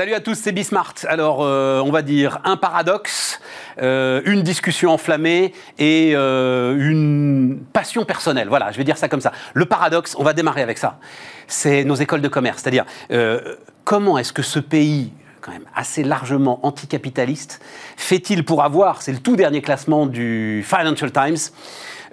Salut à tous, c'est Bismart. Alors, euh, on va dire un paradoxe, euh, une discussion enflammée et euh, une passion personnelle. Voilà, je vais dire ça comme ça. Le paradoxe, on va démarrer avec ça. C'est nos écoles de commerce. C'est-à-dire, comment est-ce que ce pays quand même assez largement anticapitaliste, fait-il pour avoir, c'est le tout dernier classement du Financial Times,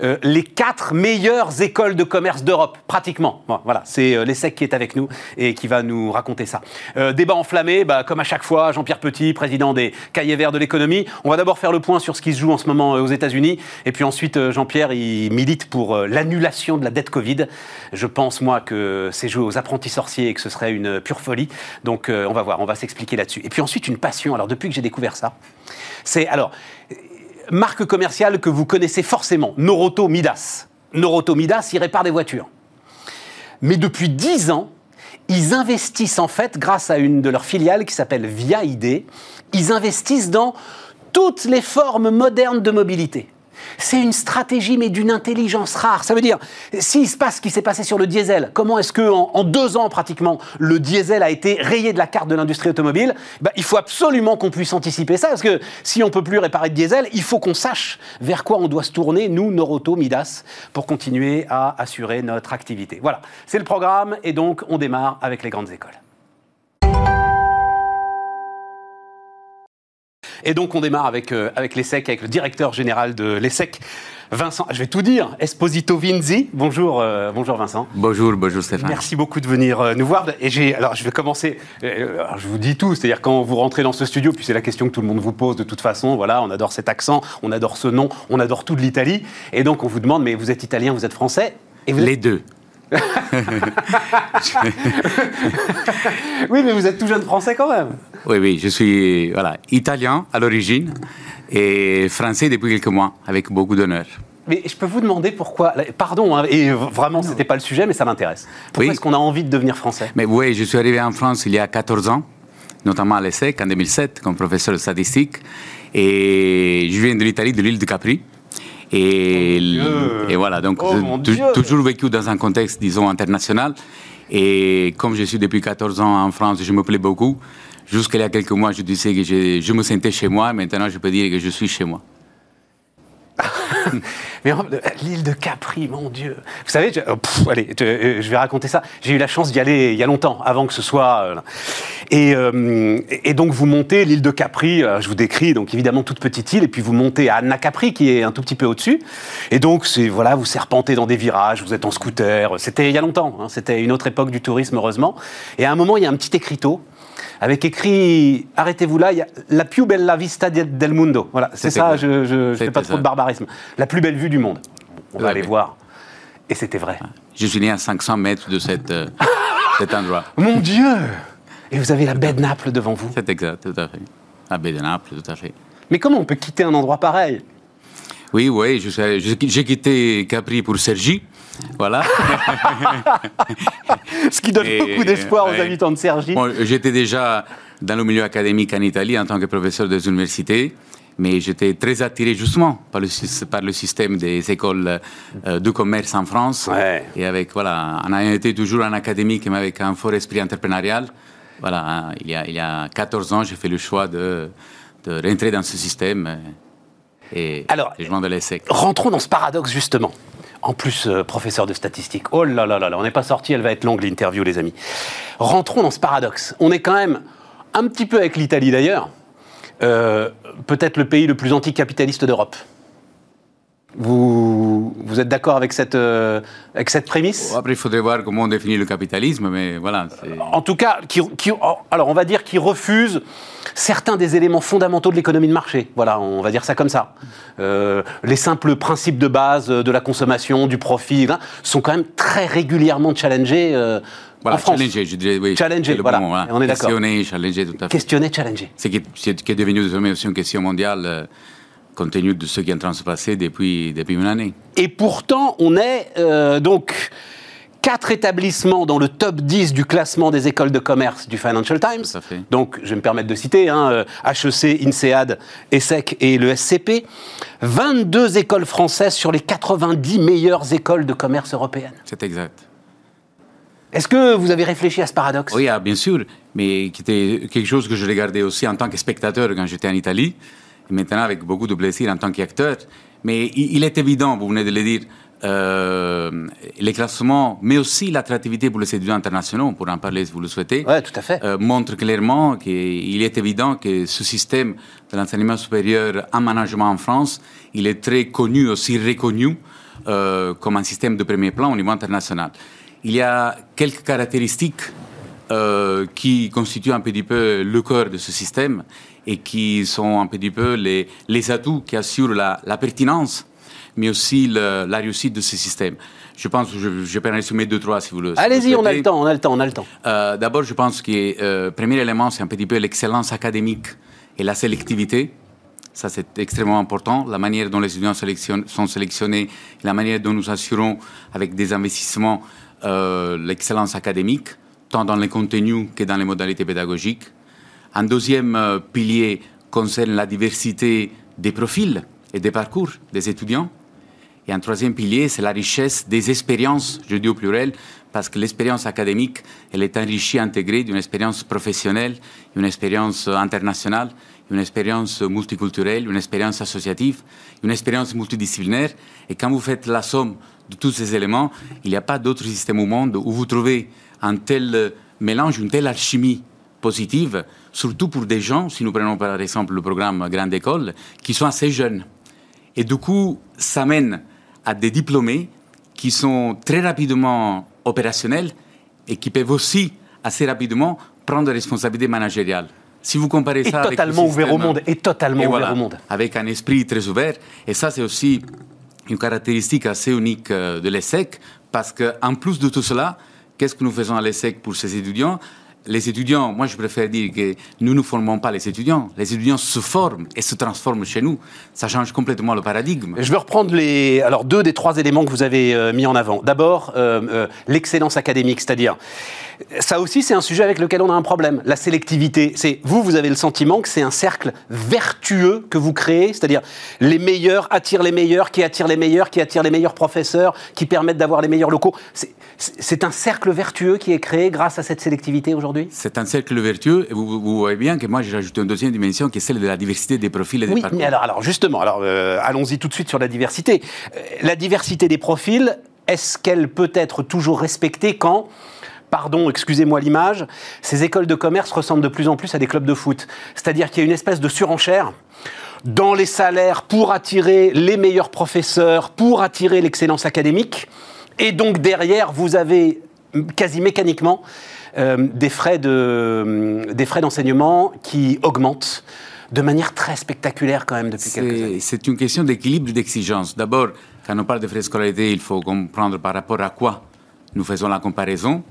euh, les quatre meilleures écoles de commerce d'Europe, pratiquement. voilà, c'est euh, l'ESSEC qui est avec nous et qui va nous raconter ça. Euh, débat enflammé, bah, comme à chaque fois, Jean-Pierre Petit, président des cahiers verts de l'économie. On va d'abord faire le point sur ce qui se joue en ce moment aux États-Unis. Et puis ensuite, Jean-Pierre, il milite pour l'annulation de la dette Covid. Je pense, moi, que c'est joué aux apprentis sorciers et que ce serait une pure folie. Donc, on va voir, on va s'expliquer là-dessus. Et puis ensuite, une passion. Alors, depuis que j'ai découvert ça, c'est. Alors, marque commerciale que vous connaissez forcément, Noroto Midas. Noroto Midas, il répare des voitures. Mais depuis 10 ans, ils investissent en fait, grâce à une de leurs filiales qui s'appelle Via ID, ils investissent dans toutes les formes modernes de mobilité. C'est une stratégie, mais d'une intelligence rare. Ça veut dire, s'il se passe ce qui s'est passé sur le diesel, comment est-ce qu'en en, deux ans pratiquement, le diesel a été rayé de la carte de l'industrie automobile bah, Il faut absolument qu'on puisse anticiper ça, parce que si on peut plus réparer de diesel, il faut qu'on sache vers quoi on doit se tourner, nous, Noroto, Midas, pour continuer à assurer notre activité. Voilà, c'est le programme, et donc on démarre avec les grandes écoles. Et donc on démarre avec, euh, avec l'ESSEC, avec le directeur général de l'ESSEC, Vincent, je vais tout dire, Esposito Vinzi. Bonjour, euh, bonjour Vincent. Bonjour, bonjour Stéphane. Merci beaucoup de venir euh, nous voir. Et j'ai, alors je vais commencer. je vous dis tout, c'est-à-dire quand vous rentrez dans ce studio, puis c'est la question que tout le monde vous pose de toute façon. Voilà, on adore cet accent, on adore ce nom, on adore tout de l'Italie. Et donc on vous demande, mais vous êtes italien, vous êtes français? Et Les deux. oui, mais vous êtes tout jeune français quand même. Oui, oui, je suis voilà, italien à l'origine et français depuis quelques mois, avec beaucoup d'honneur. Mais je peux vous demander pourquoi, pardon, hein, et vraiment, ce n'était pas le sujet, mais ça m'intéresse. Pourquoi est-ce qu'on a envie de devenir français? Mais oui, je suis arrivé en France il y a 14 ans, notamment à l'ESSEC en 2007, comme professeur de statistique. Et je viens de l'Italie, de l'île de Capri. Et, et voilà, donc oh, j'ai toujours vécu dans un contexte, disons, international. Et comme je suis depuis 14 ans en France, je me plais beaucoup. Jusqu'à il y a quelques mois, je disais que je, je me sentais chez moi. Maintenant, je peux dire que je suis chez moi. Mais l'île de Capri, mon Dieu. Vous savez, je, oh, allez, euh, je, vais raconter ça. J'ai eu la chance d'y aller il y a longtemps, avant que ce soit. Euh, et, euh, et, donc vous montez l'île de Capri. je vous décris donc évidemment toute petite île, et puis vous montez à Anna Capri, qui est un tout petit peu au-dessus. Et donc voilà, vous serpentez dans des virages, vous êtes en scooter. C'était il y a longtemps. Hein, C'était une autre époque du tourisme, heureusement. Et à un moment, il y a un petit écriteau avec écrit, arrêtez-vous là, il y a la più bella vista del mundo. Voilà, c'est ça, je ne fais pas trop de barbarisme. La plus belle vue du monde. On va aller voir. Et c'était vrai. Je suis né à 500 mètres de cette, euh, cet endroit. Mon Dieu Et vous avez la baie de Naples devant vous C'est exact, tout à fait. La baie de Naples, tout à fait. Mais comment on peut quitter un endroit pareil? Oui, oui, j'ai quitté Capri pour Sergi. Voilà. Ce qui donne beaucoup d'espoir aux habitants de Sergi. j'étais déjà dans le milieu académique en Italie en tant que professeur des universités, mais j'étais très attiré justement par le, par le système des écoles euh, de commerce en France. Et avec, voilà, on a été toujours en académique, mais avec un fort esprit entrepreneurial. Voilà, hein, il, y a, il y a 14 ans, j'ai fait le choix de, de rentrer dans ce système. Euh, et Alors, de l'ESSEC. Rentrons dans ce paradoxe justement en plus euh, professeur de statistique. Oh là là là là, on n'est pas sorti, elle va être longue l'interview, les amis. Rentrons dans ce paradoxe. On est quand même un petit peu avec l'Italie d'ailleurs, euh, peut-être le pays le plus anticapitaliste d'Europe. Vous, vous êtes d'accord avec cette, euh, avec cette prémisse? Après, il faudrait voir comment on définit le capitalisme, mais voilà. En tout cas, qui, qui, alors on va dire qu'il refuse certains des éléments fondamentaux de l'économie de marché. Voilà, on va dire ça comme ça. Euh, les simples principes de base de la consommation, du profit, hein, sont quand même très régulièrement challengés. Euh, voilà, en France. Challenger, je dirais, oui. Challenger, voilà. On est d'accord. Questionner, challenger, tout à fait. Questionner, challenger. C'est qui, qui, est devenu désormais aussi une question mondiale compte tenu de ce qui est en train de se passer depuis, depuis une année. Et pourtant, on est euh, donc quatre établissements dans le top 10 du classement des écoles de commerce du Financial Times. Donc, je vais me permettre de citer hein, HEC, euh, INSEAD, ESSEC et le SCP. 22 écoles françaises sur les 90 meilleures écoles de commerce européennes. C'est exact. Est-ce que vous avez réfléchi à ce paradoxe? Oui, ah, bien sûr, mais qui était quelque chose que je regardais aussi en tant que spectateur quand j'étais en Italie, et maintenant avec beaucoup de plaisir en tant qu'acteur. Mais il, est évident, vous venez de le dire, euh, les classements, mais aussi l'attractivité pour les étudiants internationaux, pour en parler si vous le souhaitez, ouais, tout à fait. Euh, montre clairement qu'il est évident que ce système de l'enseignement supérieur en management en France, il est très connu, aussi reconnu euh, comme un système de premier plan au niveau international. Il y a quelques caractéristiques qui constituent un petit peu le cœur de ce système et qui sont un petit peu les, les atouts qui assurent la, la pertinence, mais aussi le, la réussite de ce système. Je pense, je, je peux en résumer deux, trois si vous le Allez-y, on a le temps, on a le temps, on a le temps. Euh, D'abord, je pense que le euh, premier élément, c'est un petit peu l'excellence académique et la sélectivité. Ça, c'est extrêmement important. La manière dont les étudiants sont sélectionnés, la manière dont nous assurons avec des investissements euh, l'excellence académique, tant dans les contenus que dans les modalités pédagogiques. Un deuxième pilier concerne la diversité des profils et des parcours des étudiants. Et un troisième pilier, c'est la richesse des expériences, je dis au pluriel, parce que l'expérience académique, elle est enrichie, intégrée d'une expérience professionnelle, une expérience internationale, une expérience multiculturelle, une expérience associative, une expérience multidisciplinaire. Et quand vous faites la somme de tous ces éléments, il n'y a pas d'autre système au monde où vous trouvez un tel mélange, une telle alchimie positive, surtout pour des gens, si nous prenons par exemple le programme Grande École, qui sont assez jeunes. Et du coup, ça mène à des diplômés qui sont très rapidement opérationnels et qui peuvent aussi assez rapidement prendre des responsabilités managériales. Si vous comparez ça totalement ouvert au monde, et totalement ouvert au monde, avec un esprit très ouvert, et ça c'est aussi une caractéristique assez unique euh, de l'ESSEC, parce qu'en plus de tout cela, qu'est-ce que nous faisons à l'ESSEC pour ces étudiants? Les étudiants, moi je préfère dire que nous ne formons pas les étudiants, les étudiants se forment et se transforment chez nous. Ça change complètement le paradigme. Je vais reprendre les, alors deux des trois éléments que vous avez euh, mis en avant. D'abord, euh, l'excellence académique, c'est-à-dire ça aussi, c'est un sujet avec lequel on a un problème. La sélectivité, c'est vous, vous avez le sentiment que c'est un cercle vertueux que vous créez, c'est-à-dire les meilleurs attirent les meilleurs, qui attirent les meilleurs, qui attirent les meilleurs professeurs, qui permettent d'avoir les meilleurs locaux. C'est un cercle vertueux qui est créé grâce à cette sélectivité aujourd'hui C'est un cercle vertueux, et vous, voyez bien que moi j'ai rajouté une deuxième dimension qui est celle de la diversité des profils et des oui, parcours. Mais alors, alors justement, alors euh, allons-y tout de suite sur la diversité. Euh, la diversité des profils, est-ce qu'elle peut être toujours respectée quand pardon, excusez-moi l'image, ces écoles de commerce ressemblent de plus en plus à des clubs de foot? C'est-à-dire qu'il y a une espèce de surenchère dans les salaires pour attirer les meilleurs professeurs, pour attirer l'excellence académique. Et donc derrière, vous avez quasi mécaniquement des frais d'enseignement qui augmentent de manière très spectaculaire quand même depuis quelques années. C'est une question d'équilibre et d'exigence. D'abord, quand on parle de frais de scolarité, il faut comprendre par rapport à quoi nous faisons la comparaison.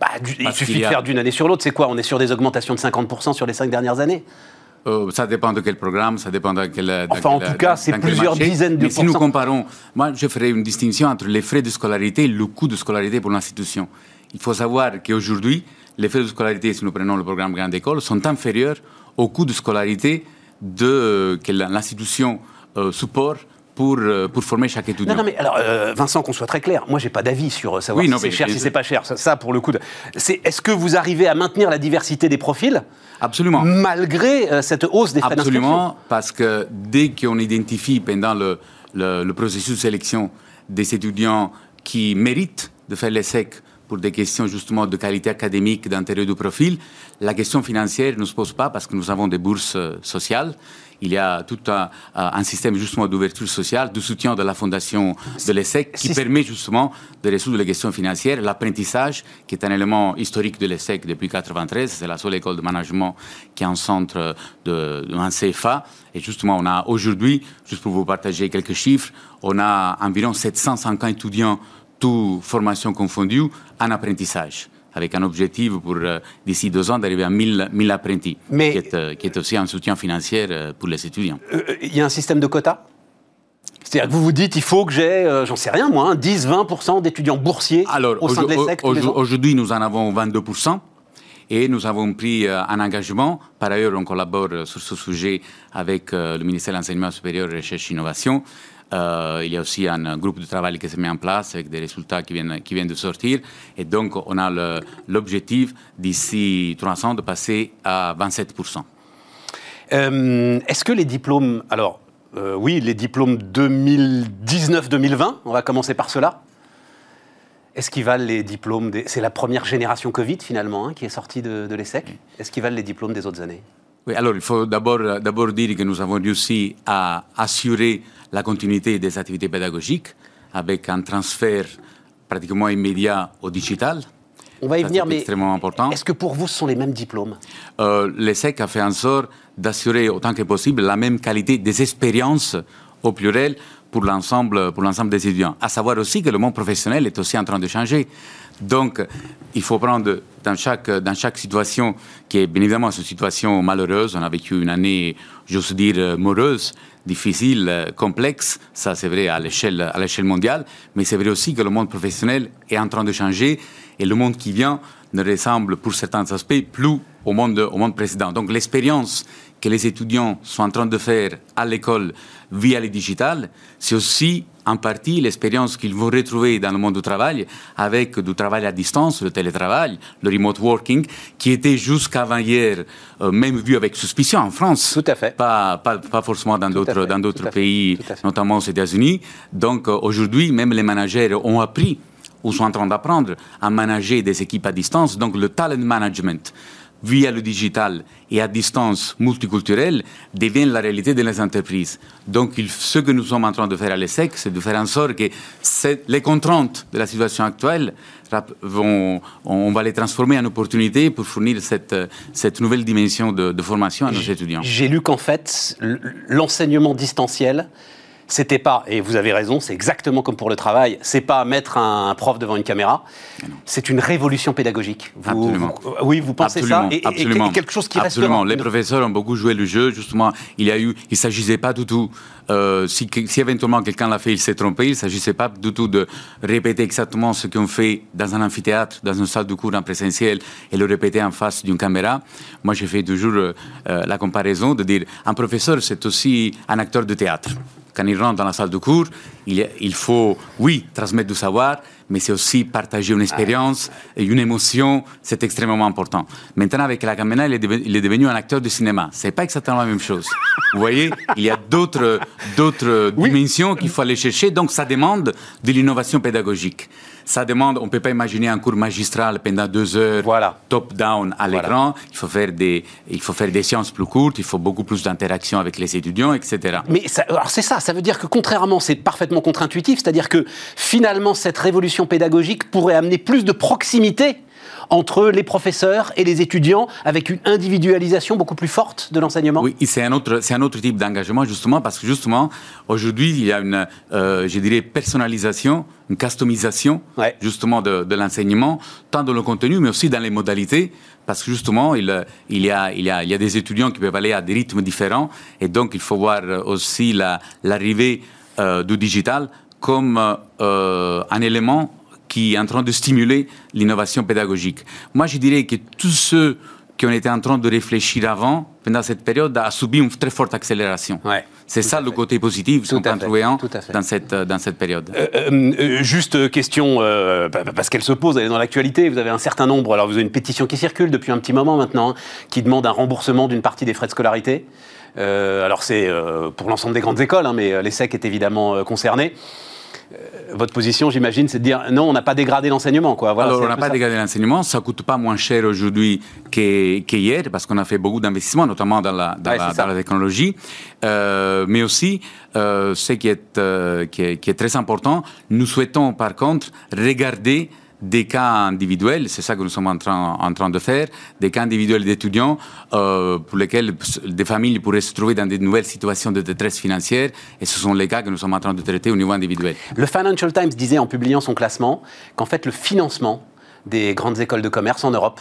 Bah, il suffit de faire d'une année sur l'autre. C'est quoi? On est sur des augmentations de 50% sur les cinq dernières années euh, ça dépend de quel programme, ça dépend de quel. Enfin, en tout cas, c'est plusieurs dizaines de Mais si nous comparons, moi, je ferai une distinction entre les frais de scolarité et le coût de scolarité pour l'institution. Il faut savoir qu'aujourd'hui, les frais de scolarité, si nous prenons le programme Grande École, sont inférieurs au coût de scolarité de, euh, que l'institution euh, supporte pour, euh, pour former chaque étudiant. Non, non, mais alors, euh, Vincent, qu'on soit très clair, moi, j'ai pas d'avis sur savoir si c'est cher, si c'est pas cher. Ça, pour le coup, c'est est-ce que vous arrivez à maintenir la diversité des profils? Absolument. Malgré cette hausse des frais Absolument, parce que dès qu'on identifie pendant le, le, processus de sélection des étudiants qui méritent de faire l'ESSEC pour des questions justement de qualité académique, d'intérêt du profil, la question financière ne se pose pas parce que nous avons des bourses sociales il y a tout un, système justement d'ouverture sociale, de soutien de la fondation de l'ESSEC qui permet justement de résoudre les questions financières. L'apprentissage, qui est un élément historique de l'ESSEC depuis 1993, c'est la seule école de management qui est en centre de, un CFA. Et justement, on a aujourd'hui, juste pour vous partager quelques chiffres, on a environ 750 étudiants, toutes formations confondues, en apprentissage avec un objectif pour euh, d'ici deux ans d'arriver à 1000, 1000 apprentis, Mais, qui, est, euh, qui, est, aussi un soutien financier euh, pour les étudiants. Il y a un système de quotas? C'est-à-dire que vous vous dites, il faut que j'ai, j'en sais rien moi, 10-20% d'étudiants boursiers au sein de l'ESSEC Aujourd'hui, nous en avons 22%. Et nous avons pris un engagement. Par ailleurs, on collabore sur ce sujet avec le ministère de l'Enseignement supérieur, Recherche et Innovation. Euh, il y a aussi un, groupe de travail qui s'est mis en place avec des résultats qui viennent, qui viennent de sortir. Et donc, on a l'objectif d'ici trois ans de passer à 27%. Euh, est-ce que les diplômes, alors euh, oui, les diplômes 2019-2020, on va commencer par cela. Est-ce qu'ils valent les diplômes des... C'est la première génération Covid finalement hein, qui est sortie de, de l'ESSEC. Est-ce qu'ils valent les diplômes des autres années? Oui, alors il faut d'abord, d'abord dire que nous avons réussi à assurer la continuité des activités pédagogiques avec un transfert pratiquement immédiat au digital. On va y venir, mais est-ce que pour vous, ce sont les mêmes diplômes? Euh, L'ESSEC a fait en sorte d'assurer autant que possible la même qualité des expériences au pluriel pour l'ensemble, pour l'ensemble des étudiants. À savoir aussi que le monde professionnel est aussi en train de changer. Donc, il faut prendre dans chaque, dans chaque situation, qui est bien évidemment une situation malheureuse, on a vécu une année, j'ose dire, morose, difficile, complexe, ça c'est vrai à l'échelle, à l'échelle mondiale, mais c'est vrai aussi que le monde professionnel est en train de changer et le monde qui vient ne ressemble pour certains aspects plus au monde, au monde précédent. Donc l'expérience que les étudiants sont en train de faire à l'école via le digital, c'est aussi en partie l'expérience qu'ils vont retrouver dans le monde du travail avec du travail à distance, le télétravail, le remote working, qui était jusqu'avant hier euh, même vu avec suspicion en France. Tout à fait. Pas, pas, pas forcément dans d'autres, dans d'autres pays, notamment aux États-Unis. Donc euh, aujourd'hui, même les managers ont appris ou sont en train d'apprendre à manager des équipes à distance. Donc le talent management via le digital et à distance multiculturelle devient la réalité de les entreprises. Donc, ce que nous sommes en train de faire à l'ESSEC, c'est de faire en sorte que les contraintes de la situation actuelle, vont, on va les transformer en opportunités pour fournir cette, cette nouvelle dimension de, de formation à nos étudiants. J'ai lu qu'en fait, l'enseignement distanciel c'était pas, et vous avez raison, c'est exactement comme pour le travail, c'est pas mettre un, prof devant une caméra, c'est une révolution pédagogique. absolument. oui, vous pensez ça et, absolument. quelque chose qui absolument. Les professeurs ont beaucoup joué le jeu, justement. Il y a eu, il s'agissait pas du tout, euh, si, éventuellement quelqu'un l'a fait, il s'est trompé, il s'agissait pas du tout de répéter exactement ce qu'on fait dans un amphithéâtre, dans une salle de cours en présentiel, et le répéter en face d'une caméra. Moi, j'ai fait toujours euh, la comparaison de dire, un professeur, c'est aussi un acteur de théâtre quand il rentre dans la salle de cours, il, faut, oui, transmettre du savoir, mais c'est aussi partager une expérience et une émotion, c'est extrêmement important. Maintenant, avec la caméra, il est, devenu, un acteur de cinéma. C'est pas exactement la même chose. Vous voyez, il y a d'autres, d'autres dimensions qu'il faut aller chercher, donc ça demande de l'innovation pédagogique ça demande, on ne peut pas imaginer un cours magistral pendant deux heures, voilà. top-down à l'écran. Il, faut faire des, il faut faire des séances plus courtes, il faut beaucoup plus d'interaction avec les étudiants, etc. Mais alors c'est ça, ça veut dire que contrairement, c'est parfaitement contre-intuitif, c'est-à-dire que finalement, cette révolution pédagogique pourrait amener plus de proximité entre les professeurs et les étudiants avec une individualisation beaucoup plus forte de l'enseignement? Oui, c'est un autre, un autre type d'engagement justement parce que justement aujourd'hui il y a une, euh, je dirais, personnalisation, une customisation justement de, de l'enseignement, tant dans le contenu mais aussi dans les modalités parce que justement, il, il, y a, il, y a, il y a des étudiants qui peuvent aller à des rythmes différents, et donc il faut voir aussi l'arrivée euh, du digital comme euh, un élément qui est en train de stimuler l'innovation pédagogique. Moi, je dirais que tous ceux qui ont été en train de réfléchir avant, pendant cette période, a subi une très forte accélération. Ouais, c'est ça le côté positif qu'on peut en trouver un dans cette, dans cette période. Euh, euh, euh, juste question, parce qu'elle se pose, elle est dans l'actualité, vous avez un certain nombre, alors vous avez une pétition qui circule depuis un petit moment maintenant, hein, qui demande un remboursement d'une partie des frais de scolarité. alors c'est pour l'ensemble des grandes écoles, hein, mais l'ESSEC est évidemment concerné. Euh, votre position, j'imagine, c'est de dire non, on n'a pas dégradé l'enseignement. Quoi. Alors, on n'a pas dégradé l'enseignement. Ça ne coûte pas moins cher aujourd'hui qu'hier, parce qu'on a fait beaucoup d'investissements, notamment dans la, dans la, technologie. Euh, mais aussi, euh, ce qui est, qui est, qui est très important, nous souhaitons par contre regarder des cas individuels, c'est ça que nous sommes en train, de faire, des cas individuels d'étudiants euh, pour lesquels des familles pourraient se trouver dans de nouvelles situations de détresse financière, et ce sont les cas que nous sommes en train de traiter au niveau individuel. Le Financial Times disait en publiant son classement qu'en fait le financement des grandes écoles de commerce en Europe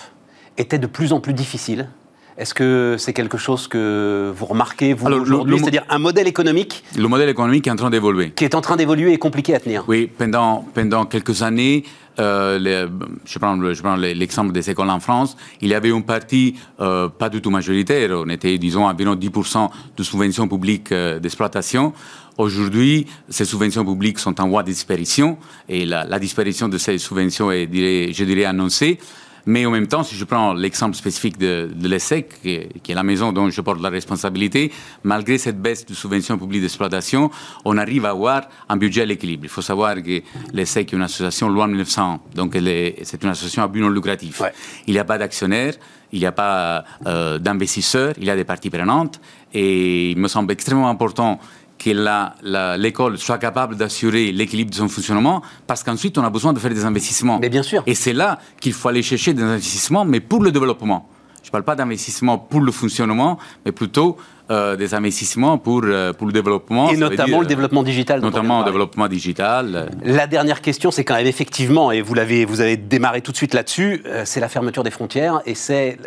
était de plus en plus difficile Est-ce que c'est quelque chose que vous remarquez, vous, aujourd'hui C'est-à-dire un modèle économique Le modèle économique est en train d'évoluer. Qui est en train d'évoluer et compliqué à tenir. Oui, pendant, pendant quelques années, euh, je prends, l'exemple des écoles en France, il y avait une partie euh, pas du tout majoritaire, on était, disons, environ 10% de subventions publiques euh, d'exploitation. Aujourd'hui, ces subventions publiques sont en voie de disparition et la, la disparition de ces subventions est, je dirais, annoncée. Mais en même temps, si je prends l'exemple spécifique de, l'ESSEC, qui, est la maison dont je porte la responsabilité, malgré cette baisse de subventions publiques d'exploitation, on arrive à avoir un budget à l'équilibre. Il faut savoir que l'ESSEC est une association loi 1900, donc c'est une association à but non lucratif. Il n'y a pas d'actionnaires, il n'y a pas euh, d'investisseurs, il y a des parties prenantes, et il me semble extrêmement important que l'école soit capable d'assurer l'équilibre de son fonctionnement, parce qu'ensuite, on a besoin de faire des investissements. Mais bien sûr. Et c'est là qu'il faut aller chercher des investissements, mais pour le développement. Je ne parle pas d'investissement pour le fonctionnement, mais plutôt euh, des investissements pour, euh, pour le développement. Et notamment le développement digital. Notamment le développement digital. La dernière question, c'est quand même effectivement, et vous, l'avez, vous avez démarré tout de suite là-dessus, euh, c'est la fermeture des frontières et c'est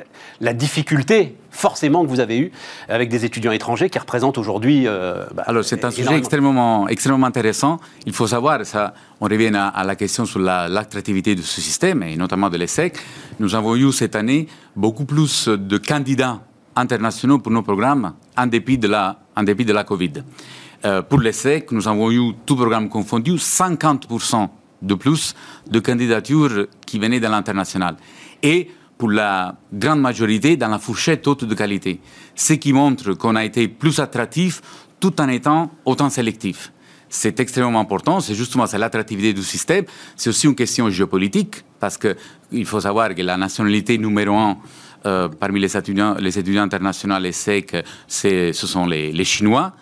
la difficulté forcément que vous avez eue avec des étudiants étrangers qui représentent aujourd'hui. Bah, Alors c'est un sujet extrêmement, extrêmement intéressant. Il faut savoir, ça, on revient à, la question sur l'attractivité de ce système et notamment de l'ESSEC. Nous avons eu cette année beaucoup plus de candidats internationaux pour nos programmes en dépit de la, en dépit de la Covid. Euh, pour l'ESSEC, nous avons eu, tout programme confondu, 50% de plus de candidatures qui venaient de l'international. Et pour la grande majorité, dans la fourchette haute de qualité. Ce qui montre qu'on a été plus attractif tout en étant autant sélectif. C'est extrêmement important, c'est justement l'attractivité du système. C'est aussi une question géopolitique, parce qu'il faut savoir que la nationalité numéro un euh, parmi les étudiants, les étudiants internationaux, les SEC, ce sont les, Chinois.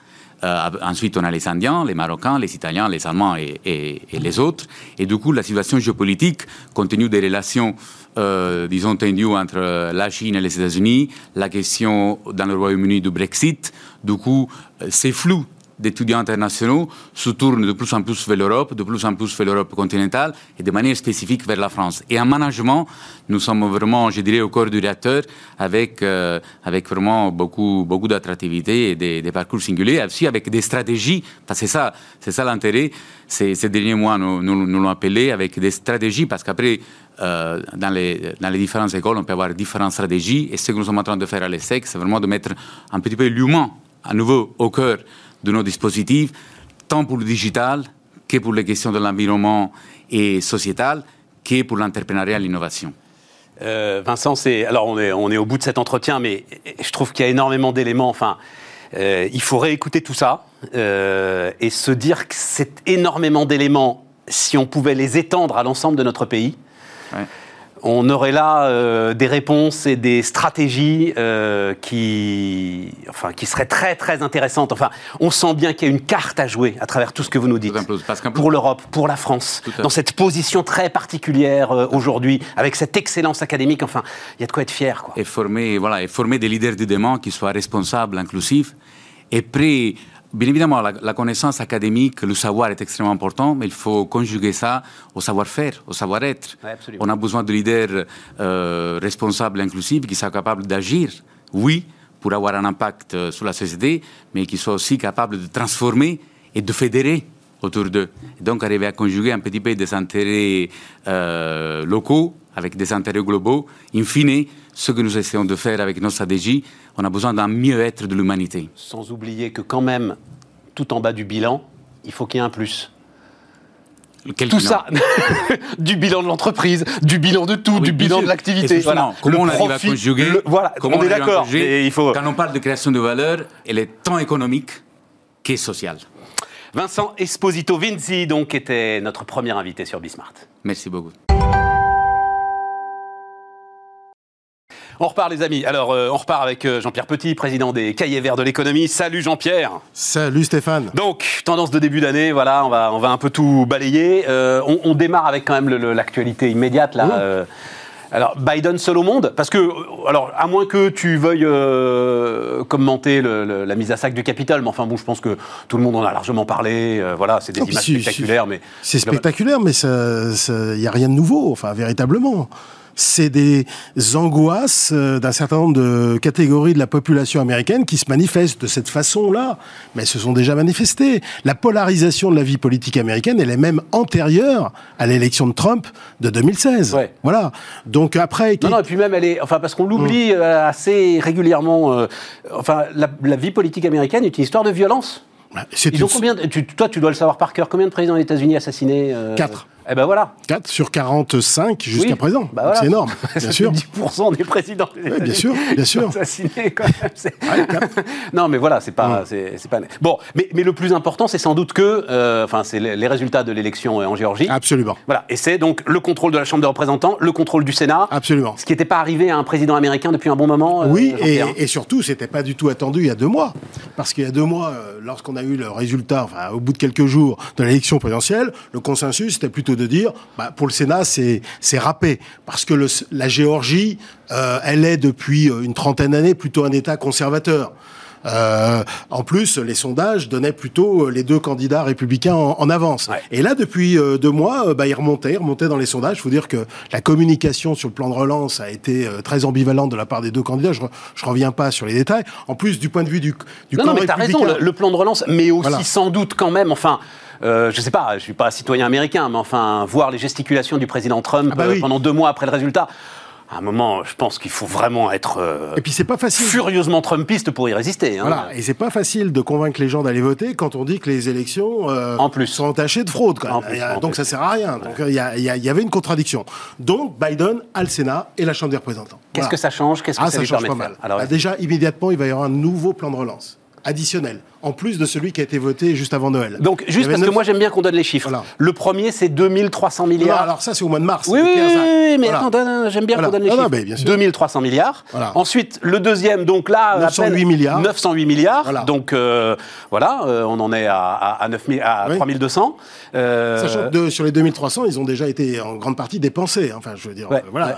Euh, ensuite, on a les Indiens, les Marocains, les Italiens, les Allemands et, les autres. Et du coup, la situation géopolitique, compte tenu des relations, euh, disons, tendues entre la Chine et les États-Unis, la question dans le Royaume-Uni du Brexit, du coup, c'est flou d'étudiants internationaux se tournent de plus en plus vers l'Europe, de plus en plus vers l'Europe continentale et de manière spécifique vers la France. Et en management, nous sommes vraiment, je dirais, au corps du réacteur avec, euh, avec vraiment beaucoup, beaucoup d'attractivité et des, parcours singuliers, aussi avec des stratégies, parce que c'est ça, ça l'intérêt. Ces, ces, derniers mois, nous, nous, nous l'avons appelé avec des stratégies, parce qu'après, euh, dans, les, dans les différentes écoles, on peut avoir différentes stratégies. Et ce que nous sommes en train de faire à l'ESSEC, c'est vraiment de mettre un petit peu l'humain à nouveau au cœur de nos dispositifs, tant pour le digital que pour les questions de l'environnement et sociétal, que pour l'entrepreneuriat et l'innovation. Euh, Vincent, c'est alors on est, on est au bout de cet entretien, mais je trouve qu'il y a énormément d'éléments. Enfin, euh, il faut réécouter tout ça euh, et se dire que c'est énormément d'éléments. Si on pouvait les étendre à l'ensemble de notre pays, on aurait là euh, des réponses et des stratégies euh, qui, enfin, qui seraient très très intéressantes. Enfin, on sent bien qu'il y a une carte à jouer à travers tout ce que vous nous dites. Pour l'Europe, pour la France, dans cette position très particulière euh, aujourd'hui, avec cette excellence académique. Enfin, il y a de quoi être fier. Quoi. Et former, voilà, et former des leaders du dément qui soient responsables, inclusifs, et prêts Bien évidemment, la, connaissance académique, le savoir est extrêmement important, mais il faut conjuguer ça au savoir-faire, au savoir-être. On a besoin de leaders euh, responsables, inclusifs, qui soient capables d'agir, oui, pour avoir un impact euh, sur la société, mais qui soient aussi capables de transformer et de fédérer autour d'eux. Donc arriver à conjuguer un petit peu des intérêts euh, locaux avec des intérêts globaux. In fine, ce que nous essayons de faire avec nos stratégies, on a besoin d'un mieux-être de l'humanité. Sans oublier que quand même, tout en bas du bilan, il faut qu'il y ait un plus. tout ça, du bilan de l'entreprise, du bilan de tout, du bilan de l'activité. Comment on arrive à conjuguer Voilà, comment on, est d'accord. Faut... Quand on parle de création de valeur, elle est tant économique qu'est sociale. Vincent Esposito Vinci, donc, était notre premier invité sur Bismart. Merci beaucoup. On repart les amis. Alors euh, on repart avec euh, Jean-Pierre Petit, président des Cahiers Verts de l'économie. Salut Jean-Pierre. Salut Stéphane. Donc tendance de début d'année, voilà, on va, on va un peu tout balayer. Euh, on, démarre avec quand même l'actualité immédiate là. Mmh. alors Biden seul au monde, parce que alors à moins que tu veuilles commenter la mise à sac du Capitole, mais enfin bon, je pense que tout le monde en a largement parlé. voilà, c'est des images spectaculaires, mais c'est spectaculaire, mais il n'y a rien de nouveau, enfin véritablement. C'est des angoisses euh, d'un certain nombre de catégories de la population américaine qui se manifestent de cette façon-là, mais elles se sont déjà manifestées. La polarisation de la vie politique américaine, elle est même antérieure à l'élection de Trump de 2016. Voilà. Donc après... Non, non, et puis même, elle est... Enfin, parce qu'on l'oublie hum. euh, assez régulièrement. Euh, enfin, la, la vie politique américaine est une histoire de violence. Ils ont combien Toi, tu dois le savoir par cœur. Combien de présidents des États-Unis assassinés euh... Quatre. Eh ben voilà. 4 sur 45 jusqu'à présent. Bah C'est énorme, bien sûr. 10% des présidents. Des bien sûr, bien sûr. Assassinés quand même. non, mais voilà, c'est pas, c'est pas. Bon, mais, mais le plus important, c'est sans doute que, euh, enfin, c'est les résultats de l'élection en Géorgie. Absolument. Voilà, et c'est donc le contrôle de la Chambre des représentants, le contrôle du Sénat. Absolument. Ce qui n'était pas arrivé à un président américain depuis un bon moment. Euh, oui, et, et, surtout, c'était pas du tout attendu il y a deux mois, parce qu'il y a deux mois, euh, lorsqu'on a eu le résultat, enfin, au bout de quelques jours de l'élection présidentielle, le consensus c'était plutôt de dire. Bah, pour le Sénat, c'est râpé. Parce que le, la Géorgie, euh, elle est depuis euh, une trentaine d'années plutôt un État conservateur. Euh, en plus, les sondages donnaient plutôt les deux candidats républicains en, avance. Et là, depuis deux mois, bah, ils remontaient, ils remontaient dans les sondages. Il faut dire que la communication sur le plan de relance a été très ambivalente de la part des deux candidats. Je, ne reviens pas sur les détails. En plus, du point de vue du, du non, non, mais as raison. Le, plan de relance, mais aussi sans doute quand même, enfin. Euh, je ne sais pas, je ne suis pas citoyen américain, mais enfin, voir les gesticulations du président Trump ah bah euh, pendant deux mois après le résultat, à un moment, je pense qu'il faut vraiment être euh, et puis c'est pas facile. furieusement trumpiste pour y résister. Hein. Voilà, et c'est pas facile de convaincre les gens d'aller voter quand on dit que les élections en plus. sont entachées de fraude. donc ça sert à rien. Donc il y, avait une contradiction. Donc Biden a le Sénat et la Chambre des représentants. Qu'est-ce que ça change? Qu'est-ce que ah, ça, lui change pas mal. Alors, bah, déjà immédiatement, il va y avoir un nouveau plan de relance additionnel, en plus de celui qui a été voté juste avant Noël. Donc, juste parce que moi j'aime bien qu'on donne les chiffres. Le premier, c'est 2300 milliards. alors ça, c'est au mois de mars. Oui, oui, oui, mais attends, j'aime bien qu'on donne les chiffres. bien 2300 milliards. Ensuite, le deuxième, donc là, 908 milliards. 908 milliards. Donc, euh, voilà, euh, on en est à, à, 9 à 3200. Euh... Sachant que sur les 2300, ils ont déjà été en grande partie dépensés. Enfin, je veux dire, voilà.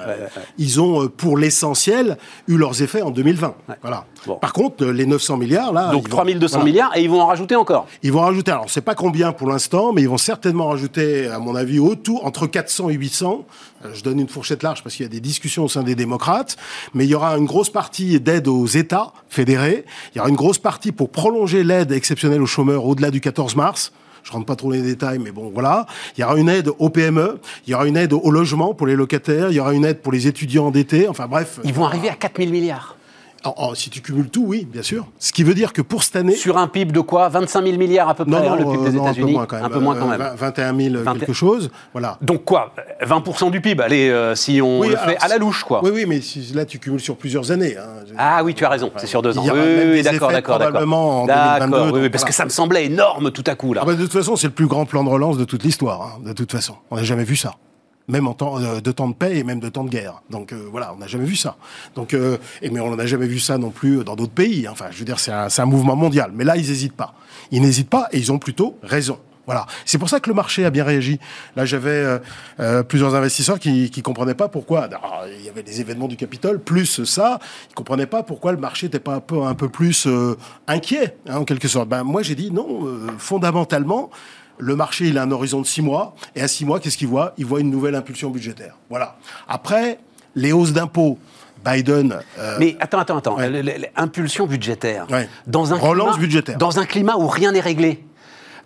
ils ont, pour l'essentiel, eu leurs effets en 2020. Voilà. Par contre, les 900 milliards, là. Donc 3200 milliards, et ils vont en rajouter encore Ils vont en rajouter, alors, c'est pas combien pour l'instant, mais ils vont certainement rajouter, à mon avis, autour, entre 400 et 800. Euh, je donne une fourchette large parce qu'il y a des discussions au sein des démocrates, mais il y aura une grosse partie d'aide aux États fédérés. Il y aura une grosse partie pour prolonger l'aide exceptionnelle aux chômeurs au-delà du 14 mars. Je rentre pas trop dans les détails, mais bon, voilà. Il y aura une aide aux PME, il y aura une aide au logement pour les locataires, il y aura une aide pour les étudiants endettés. Enfin bref. Ils vont arriver à 4000 milliards. Si tu cumules tout, oui, bien sûr. Ce qui veut dire que pour cette année. Sur un PIB de quoi? 25 000 milliards à peu près, hein, le PIB des États-Unis? Un peu moins quand même. 21 000 quelque chose. Voilà. Donc quoi? 20% du PIB Allez, euh, si on le fait à la louche, quoi. Oui, oui, mais là, tu cumules sur plusieurs années. Hein. Ah oui, tu as raison, c'est sur deux ans. oui, d'accord, d'accord, d'accord. D'accord, oui, parce que ça me semblait énorme tout à coup, là. Ah bah, de toute façon, c'est le plus grand plan de relance de toute l'histoire, hein, de toute façon. On n'a jamais vu ça même en temps euh, de temps de paix et même de temps de guerre. Donc euh, voilà, on n'a jamais vu ça. Donc euh, et mais on n'a jamais vu ça non plus dans d'autres pays. Enfin, je veux dire, c'est un, mouvement mondial. Mais là, ils n'hésitent pas. Ils n'hésitent pas et ils ont plutôt raison. Voilà. C'est pour ça que le marché a bien réagi. Là, j'avais plusieurs investisseurs qui qui comprenaient pas pourquoi. il y avait des événements du Capitole, plus ça, ils comprenaient pas pourquoi le marché n'était pas un peu un peu plus inquiet, hein, en quelque sorte. Ben moi, j'ai dit non. fondamentalement, le marché, il a un horizon de six mois. Et à six mois, qu'est-ce qu'il voit? Il voit une nouvelle impulsion budgétaire. Voilà. Après, les hausses d'impôts. Biden. Euh, Mais attends, attends, attends. L'impulsion budgétaire. Dans un Relance budgétaire. Dans un climat où rien n'est réglé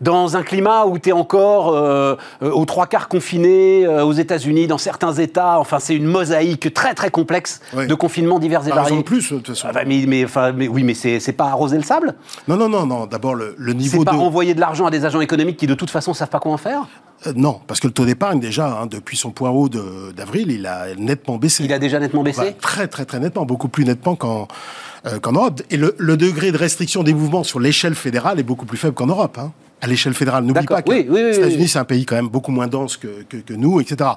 dans un climat où tu es encore euh, euh, aux trois quarts confiné euh, aux États-Unis, dans certains États. Enfin, c'est une mosaïque très très complexe de confinements divers et variés. plus, de toute façon. Ah bah, mais, mais, enfin, mais, oui, mais c'est pas arroser le sable? Non, non, non, non. D'abord, le, le niveau C'est pas envoyer de l'argent à des agents économiques qui, de toute façon, savent pas quoi en faire? Non, parce que le taux d'épargne, déjà, hein, depuis son point haut d'avril, il a nettement baissé. Il a déjà nettement baissé? Bah, Très, très, très nettement, beaucoup plus nettement qu'en Europe. Et le, le, degré de restriction des mouvements sur l'échelle fédérale est beaucoup plus faible qu'en Europe. Hein à l'échelle fédérale. N'oublie pas que les États-Unis, c'est un pays quand même beaucoup moins dense que, que, que, nous, etc.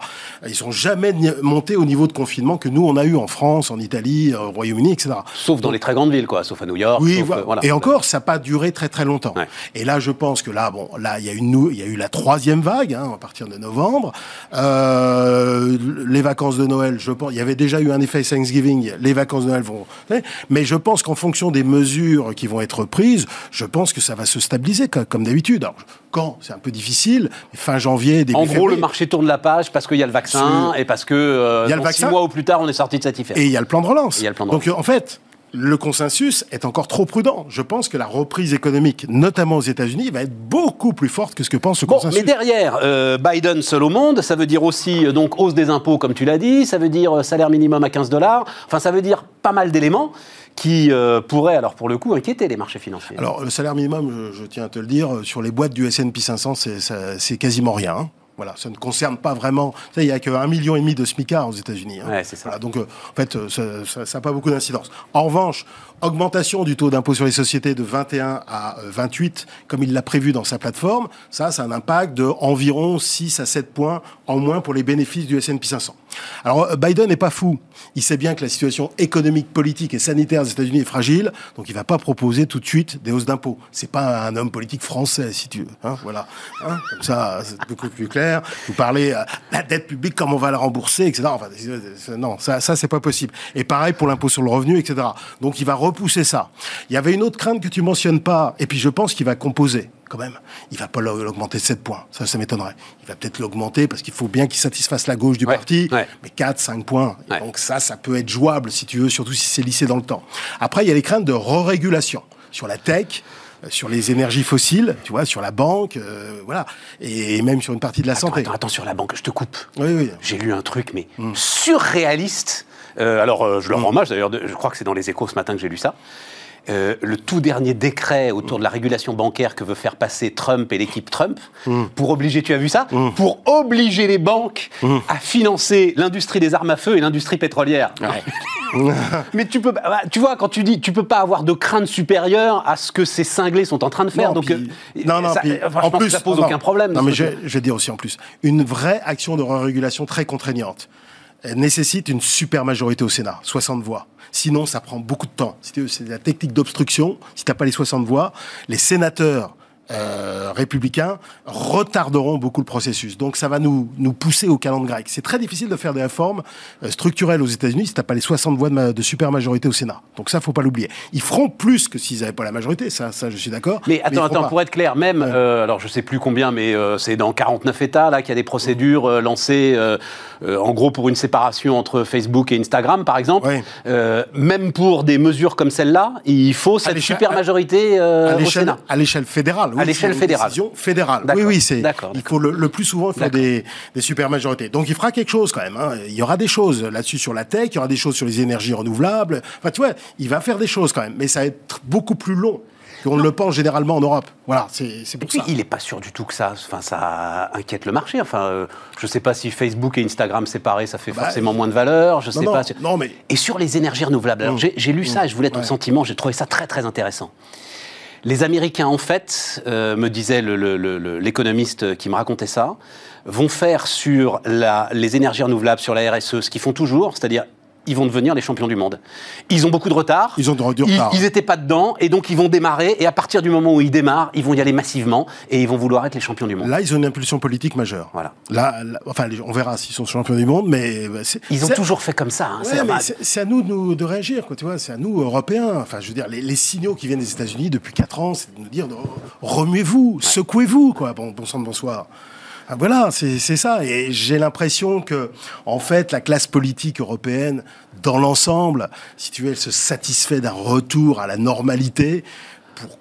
Ils sont jamais montés au niveau de confinement que nous, on a eu en France, en Italie, au Royaume-Uni, etc. Sauf dans les très grandes villes, quoi, sauf à New York. Oui, euh, voilà. Et encore, ça n'a pas duré très très longtemps. Et là, je pense que là, bon, là, il y a une, il y a eu la troisième vague, hein, à partir de novembre. Euh, les vacances de Noël, je pense, il y avait déjà eu un effet Thanksgiving. Les vacances de Noël vont, mais je pense qu'en fonction des mesures qui vont être prises, je pense que ça va se stabiliser comme d'habitude. Alors, quand C'est un peu difficile. Fin janvier, début En gros, le marché tourne la page parce qu'il y a le vaccin et parce que euh, Il y a le donc, vaccin. six mois ou plus tard, on est sorti de cette affaire. Et il y a le plan de relance. Et il y a le plan de Donc, en fait, le consensus est encore trop prudent. Je pense que la reprise économique, notamment aux États-Unis, va être beaucoup plus forte que ce que pense le Bon, consensus. mais derrière, euh, Biden seul au monde, ça veut dire aussi euh, donc hausse des impôts, comme tu l'as dit, ça veut dire euh, salaire minimum à 15 dollars, enfin ça veut dire pas mal d'éléments qui euh, pourraient, alors pour le coup, inquiéter les marchés financiers. Alors, le salaire minimum, je, tiens à te le dire, euh, sur les boîtes du S&P 500, c'est- ça- c'est quasiment rien. hein. Voilà, ça ne concerne pas vraiment. Il n'y a qu'un million et demi de SMICA aux États-Unis. hein. Ouais. Voilà, donc, euh, en fait, euh, ça n'a pas beaucoup d'incidence. En revanche, augmentation du taux d'impôt sur les sociétés de 21 à euh, 28, comme il l'a prévu dans sa plateforme, ça, ça a un impact de environ 6 à 7 points en moins pour les bénéfices du S&P 500. Alors, euh, Biden n'est pas fou. Il sait bien que la situation économique, politique et sanitaire des États-Unis est fragile, donc il va pas proposer tout de suite des hausses d'impôts. C'est pas un homme politique français, si tu veux. Hein, voilà. Hein, comme ça, c'est beaucoup plus clair. Vous parlez euh, la dette publique, comment on va la rembourser, etc. Enfin, non, ça, ça c'est pas possible. Et pareil pour l'impôt sur le revenu, etc. Donc il va repousser ça. Il y avait une autre crainte que tu mentionnes pas, et puis je pense qu'il va composer quand même. Il va pas l'augmenter de 7 points. Ça, ça m'étonnerait. Il va peut-être l'augmenter parce qu'il faut bien qu'il satisfasse la gauche du Ouais, parti. ouais. Mais 4, 5 points. Ouais. Donc ça, ça peut être jouable, si tu veux, surtout si c'est lissé dans le temps. Après, il y a les craintes de re-régulation sur la tech, sur les énergies fossiles, tu vois, sur la banque, euh, voilà, et même sur une partie de la Attends, santé. attends, attends, sur la banque, je te coupe. Oui, oui. J'ai lu un truc, mais surréaliste. Euh, alors, euh, je leur rends hommage, d'ailleurs, je crois que c'est dans les échos ce matin que j'ai lu ça. Euh, le tout dernier décret autour de la régulation bancaire que veut faire passer Trump et l'équipe Trump, pour obliger, tu as vu ça Pour obliger les banques à financer l'industrie des armes à feu et l'industrie pétrolière. Mais tu peux, bah, tu vois, quand tu dis, tu peux pas avoir de crainte supérieure à ce que ces cinglés sont en train de faire. Non, donc, puis- euh, non, non, ça, puis, je en plus, que ça pose non, aucun problème. Non, mais je, je vais dire aussi en plus, une vraie action de régulation très contraignante elle nécessite une super majorité au Sénat, 60 voix. Sinon, ça prend beaucoup de temps. C'est la technique d'obstruction. Si tu n'as pas les 60 voix, les sénateurs euh, républicains retarderont beaucoup le processus. Donc ça va nous, nous pousser au calendrier grec. C'est très difficile de faire des réformes euh, structurelles aux États-Unis si tu n'as pas les 60 voix de, ma- de super majorité au Sénat. Donc ça, faut pas l'oublier. Ils feront plus que s'ils n'avaient pas la majorité, ça, ça je suis d'accord. Mais attends, attends, pas. pour être clair, même, euh, alors je sais plus combien, mais c'est dans 49 États là qu'il y a des procédures lancées, en gros pour une séparation entre Facebook et Instagram, par exemple. Euh, même pour des mesures comme celle-là, il faut cette super majorité à au Sénat. à l'échelle fédérale. Oui, l'échelle fédérale. décision fédérale. Oui, oui, c'est. D'accord, Il faut le, le plus souvent il faut des, des super majorités. Donc il fera quelque chose quand même. hein. Il y aura des choses là-dessus sur la tech, il y aura des choses sur les énergies renouvelables. Enfin, tu vois, il va faire des choses quand même, mais ça va être beaucoup plus long qu'on ne le pense généralement en Europe. Voilà, c'est Et pour puis, ça. il n'est pas sûr du tout que ça, enfin, ça inquiète le marché. Enfin, euh, je ne sais pas si Facebook et Instagram séparés, ça fait Bah, forcément moins de valeur. Je non, sais non, pas. non, mais- Et sur les énergies renouvelables. Mmh. j'ai lu ça, je voulais ton Ouais. sentiment. J'ai trouvé ça très très intéressant. Les Américains, en fait, euh, me disait l'économiste qui me racontait ça, vont faire sur les énergies renouvelables, sur la RSE, ce qu'ils font toujours, c'est-à-dire ils vont devenir les champions du monde. Ils ont beaucoup de retard. Ils ont du retard. Ils n'étaient pas dedans, et donc ils vont démarrer. Et à partir du moment où ils démarrent, ils vont y aller massivement, et ils vont vouloir être les champions du monde. Là, ils ont une impulsion politique majeure. Voilà. Là, là- enfin, on verra s'ils sont champions du monde, mais c'est- Ils ont toujours fait comme ça. hein, Ouais, c'est- à nous de, nous de réagir, quoi, tu vois. C'est à nous, Européens. Enfin, je veux dire, les, les signaux qui viennent des États-Unis depuis 4 ans, c'est de nous dire de- remuez-vous, secouez-vous, quoi. Bon, bon sang de bonsoir. Ah, voilà, c'est ça. Et j'ai l'impression que, en fait, la classe politique européenne, dans l'ensemble, si tu veux, elle se satisfait d'un retour à la normalité.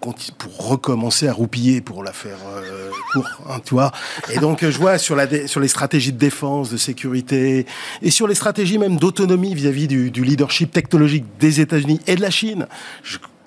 Pour, recommencer à roupiller, pour la faire euh, court, hein. Et donc, je vois sur, les stratégies de défense, de sécurité, et sur les stratégies même d'autonomie vis-à-vis du, leadership technologique des États-Unis et de la Chine.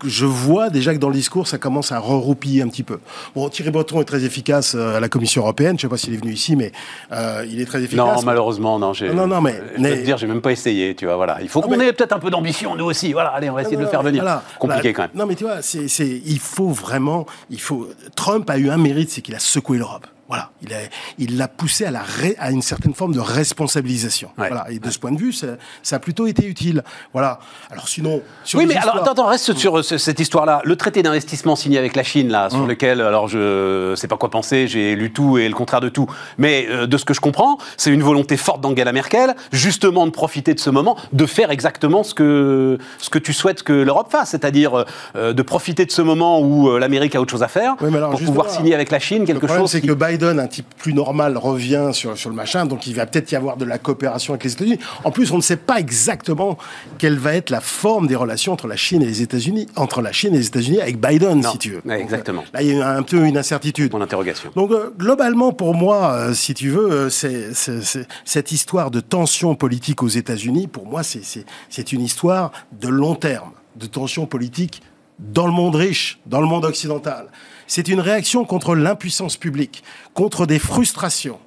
Je vois déjà que dans le discours, ça commence à reroupiller un petit peu. Bon, Thierry Breton est très efficace euh, à la Commission européenne. Je sais pas s'il est venu ici, mais euh, il est très efficace. non, malheureusement, non. j'ai- Non, non, mais- Je mais- peux te dire, j'ai même pas essayé, tu vois. Voilà. Il faut Non, qu'on mais- ait peut-être un peu d'ambition, nous aussi. Voilà, allez, on va essayer de le faire venir. Voilà. Compliqué Bah, quand même. Non, mais tu vois, c'est, il faut vraiment, il faut. Trump a eu un mérite, c'est qu'il a secoué l'Europe. Voilà, il l'a il poussé à, la à une certaine forme de responsabilisation. Voilà, et de ce point de vue, ça, ça, a plutôt été utile. Voilà. Alors sinon, sur oui, mais alors attends, attends, reste sur euh, cette histoire-là. Le traité d'investissement signé avec la Chine, là, sur hum. lequel, alors je sais pas quoi penser, j'ai lu tout et le contraire de tout, mais euh, de ce que je comprends, c'est une volonté forte d'Angela Merkel, justement de profiter de ce moment, de faire exactement ce que ce que tu souhaites que l'Europe fasse, c'est-à-dire euh, de profiter de ce moment où l'Amérique a autre chose à faire pour pouvoir signer avec la Chine quelque chose. C'est que Biden, un type plus normal, revient sur, sur le machin, donc il va peut-être y avoir de la coopération avec les États-Unis. En plus, on ne sait pas exactement quelle va être la forme des relations entre la Chine et les États-Unis, entre la Chine et les États-Unis avec Biden, si tu veux. exactement. là, il y a un peu une incertitude. Mon interrogation. Donc, euh, globalement, pour moi, euh, si tu veux, euh, c'est cette histoire de tension politique aux États-Unis, pour moi, c'est une histoire de long terme, de tension politique dans le monde riche, dans le monde occidental. C'est une réaction contre l'impuissance publique, contre des frustrations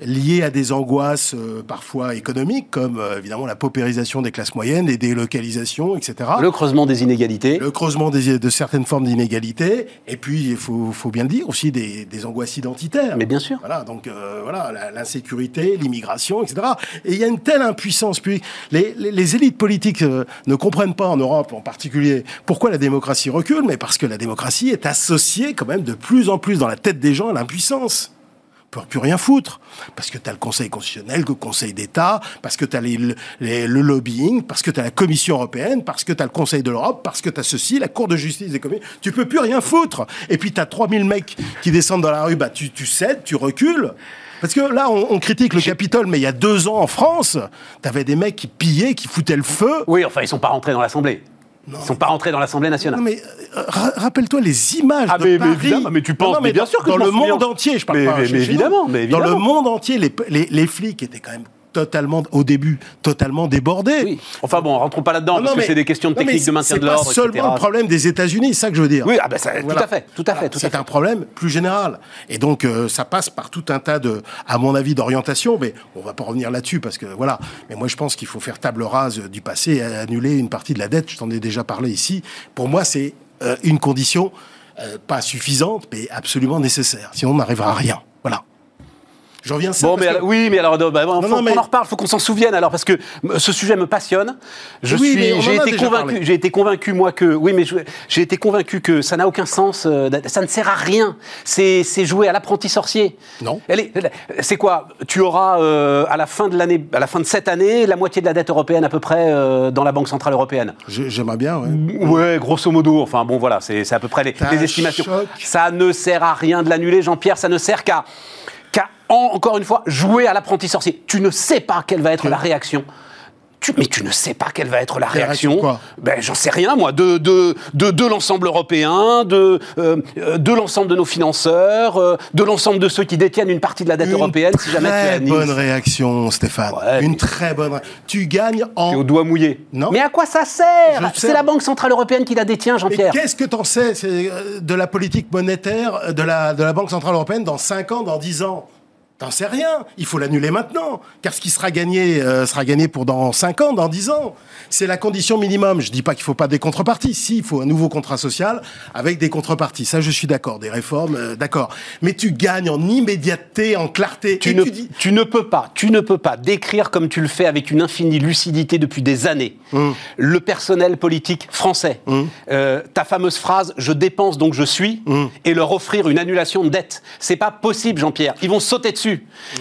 liées à des angoisses euh, parfois économiques, comme euh, évidemment la paupérisation des classes moyennes, les délocalisations, etc. Le creusement des inégalités. Le creusement des, de certaines formes d'inégalités. Et puis, il faut, faut, bien le dire, aussi des, des, angoisses identitaires. Mais bien sûr. Voilà, donc euh, voilà, l'insécurité, l'immigration, etc. Et il y a une telle impuissance publique. Les, les, les élites politiques ne comprennent pas, en Europe en particulier, pourquoi la démocratie recule, mais parce que la démocratie est associée quand même de plus en plus dans la tête des gens à l'impuissance peut plus rien foutre. Parce que tu as le Conseil constitutionnel, le Conseil d'État, parce que tu as le lobbying, parce que tu as la Commission européenne, parce que tu as le Conseil de l'Europe, parce que tu as ceci, la Cour de justice des communes. Tu peux plus rien foutre. Et puis tu as 3000 mecs qui descendent dans la rue, bah tu, tu cèdes, tu recules. Parce que là, on, critique le Capitole, mais il y a deux ans en France, tu avais des mecs qui pillaient, qui foutaient le feu. Oui, enfin, ils sont pas rentrés dans l'Assemblée. Ils ne sont pas rentrés dans l'Assemblée nationale. Non, mais euh, rappelle-toi les images ah, de mais, Paris. Mais, évidemment, mais tu penses, mais bien sûr que dans le monde entier, je parle pas. Mais, évidemment, mais évidemment. Dans le monde entier, les, les, les flics étaient quand même totalement, au début, totalement débordé. Oui. Enfin bon, rentrons pas là-dedans, parce que c'est des questions de technique de maintien de l'ordre. C'est pas seulement le problème des États-Unis, c'est ça que je veux dire. Oui, ah ben ça, tout à fait, tout à fait. C'est un problème plus général. Et donc, euh, ça passe par tout un tas de, à mon avis, d'orientation, mais on va pas revenir là-dessus, parce que voilà. Mais moi, je pense qu'il faut faire table rase du passé et annuler une partie de la dette. Je t'en ai déjà parlé ici. Pour moi, c'est euh, une condition euh, pas suffisante, mais absolument nécessaire. Sinon, on n'arrivera à rien. Voilà. Je reviens ça. Bon, mais oui, mais alors, bah, faut, non, on en reparle, faut qu'on s'en souvienne alors, parce que ce sujet me passionne. Je suis, j'ai été convaincu, j'ai été convaincu moi que, oui, mais j'ai été convaincu que ça n'a aucun sens, euh, ça ne sert à rien. C'est, jouer à l'apprenti sorcier. Non. C'est quoi? Tu auras euh, à la fin de l'année, à la fin de cette année, la moitié de la dette européenne à peu près euh, dans la Banque centrale européenne. J'aimerais bien, ouais. Ouais, grosso modo. Enfin bon, voilà, c'est à peu près les, les estimations. Ça ne sert à rien de l'annuler, Jean-Pierre. Ça ne sert qu'à encore une fois, jouer à l'apprenti sorcier. Tu ne sais pas quelle va être la réaction. Mais tu ne sais pas quelle va être la réaction. ben, j'en sais rien, moi, de, de, de, l'ensemble européen, de, euh, de l'ensemble de nos financeurs, euh, de l'ensemble de ceux qui détiennent une partie de la dette européenne, si jamais tu Une bonne réaction, Stéphane. une très bonne Tu gagnes en. au doigt mouillé. Non. Mais à quoi ça sert C'est la Banque Centrale Européenne qui la détient, Jean-Pierre. Qu'est-ce que tu en sais euh, de la politique monétaire de la, de la Banque Centrale Européenne dans 5 ans, dans 10 ans? T'en sais rien. Il faut l'annuler maintenant. Car ce qui sera gagné euh, sera gagné pour dans 5 ans, dans 10 ans. C'est la condition minimum. Je dis pas qu'il faut pas des contreparties. Si, il faut un nouveau contrat social avec des contreparties. Ça, je suis d'accord. Des réformes, euh, d'accord. Mais tu gagnes en immédiateté, en clarté. Tu, ne, tu, ne peux pas, tu ne peux pas décrire comme tu le fais avec une infinie lucidité depuis des années hum. le personnel politique français. Hum. Euh, ta fameuse phrase « je dépense donc je suis hum. et leur offrir une annulation de dette. C'est pas possible, Jean-Pierre. Ils vont sauter dessus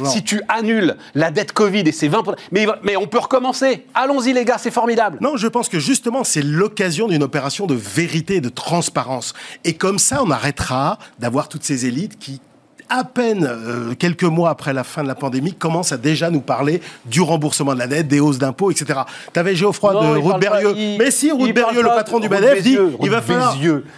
si tu annules la dette Covid et ses 20%, mais, mais on peut recommencer. Allons-y les gars, c'est formidable. Non, je pense que justement c'est l'occasion d'une opération de vérité, de transparence. Et comme ça, on arrêtera d'avoir toutes ces élites qui à peine euh, quelques mois après la fin de la pandémie, commence à déjà nous parler du remboursement de la dette, des hausses d'impôts, etc. T'avais Geoffroy de Route Berrieux. Mais si, Route Berrieux, le patron du BADEF, dit il va falloir.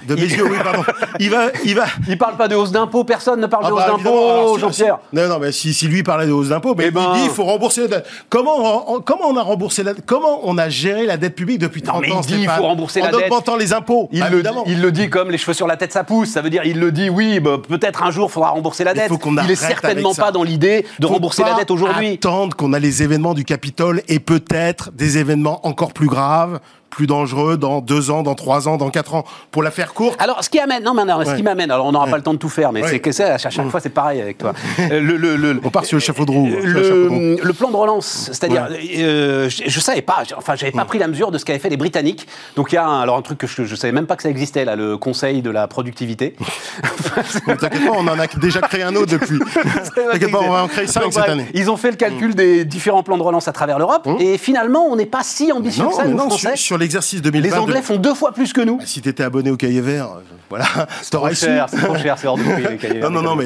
De Bézieux, oui, pardon. Il va. Il, va... il parle pas de hausse d'impôts, personne ne parle ah de hausse bah, d'impôts, Jean-Pierre. Non, non, mais si, si, lui parlait de hausse d'impôts, mais eh il ben... dit il faut rembourser la dette. Comment on, comment on a remboursé la Comment on a géré la dette publique depuis 30 non, ans il dit il faut rembourser la dette. En augmentant les impôts. Il, le, il le dit comme les cheveux sur la tête, ça pousse. Ça veut dire, il le dit, oui, bah, peut-être un jour, il faudra rembourser la dette. Il est certainement pas dans l'idée de rembourser la dette aujourd'hui. Attendre qu'on a les événements du Capitole et peut-être des événements encore plus graves plus dangereux dans deux ans, dans trois ans, dans quatre ans. Pour la faire courte. Alors, ce qui amène, non, non, ce qui m'amène, alors on n'aura pas le temps de tout faire, mais c'est que ça, à chaque, fois, c'est pareil avec toi. Euh, le, le, on part sur le chapeau de roue. Le, plan de relance, c'est-à-dire, euh, je, ne savais pas, enfin, j'avais pas pris la mesure de ce qu'avaient fait les Britanniques. Donc, il y a un, alors un truc que je, ne savais même pas que ça existait là, le Conseil de la productivité. T'inquiète pas, on en a déjà créé un autre depuis. T'inquiète pas, on va en créer cinq cette année. Ils ont fait le calcul mmh. des différents plans de relance à travers l'Europe, et finalement, on n'est pas si ambitieux que ça, nous, Français. Sur, l'exercice 2020, les Anglais font deux fois plus que nous. Bah, si tu étais abonné au cahier vert, euh, voilà. C'est trop cher, c'est trop cher, c'est hors de prix. non, non, non, mais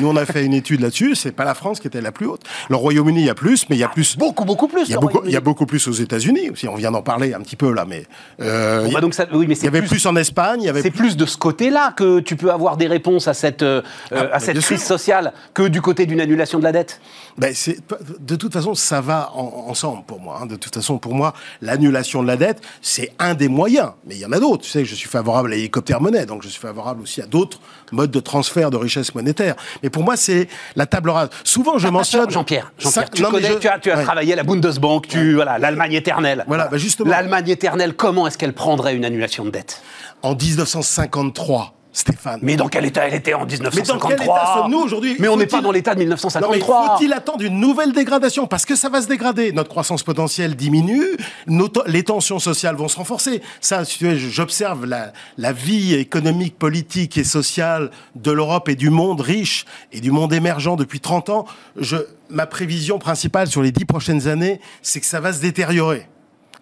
nous on a fait une étude là-dessus. C'est pas la France qui était la plus haute. Le Royaume-Uni, il y a plus, mais il y a plus. Beaucoup, beaucoup plus. Il y a, beaucoup, il y a beaucoup plus aux États-Unis aussi. On vient d'en parler un petit peu là, mais. Euh, bah, donc ça, oui, mais il y avait plus, en Espagne. Il y avait c'est plus... de ce côté-là que tu peux avoir des réponses à cette, euh, ah, à cette crise sociale que du côté d'une annulation de la dette? Ben, de toute façon, ça va ensemble pour moi. Hein. De toute façon, pour moi, l'annulation de la dette, c'est un des moyens. Mais il y en a d'autres. Tu sais, je suis favorable à l'hélicoptère-monnaie, donc je suis favorable aussi à d'autres modes de transfert de richesse monétaire. Mais pour moi, c'est la table rase. Souvent, je ah, mentionne... Jean-Pierre, Jean tu, tu, as, tu as travaillé à la Bundesbank, tu, voilà, l'Allemagne éternelle. Voilà, ben justement. L'Allemagne éternelle, comment est-ce qu'elle prendrait une annulation de dette? En 1953, Stéphane. Mais dans quel état elle était en 1953 Mais dans quel état sommes-nous aujourd'hui Mais on n'est pas dans l'état de 1953. faut-il attendre une nouvelle dégradation Parce que ça va se dégrader. Notre croissance potentielle diminue, les tensions sociales vont se renforcer. Ça, j'observe la, la vie économique, politique et sociale de l'Europe et du monde riche et du monde émergent depuis 30 ans. Je, ma prévision principale sur les 10 prochaines années, c'est que ça va se détériorer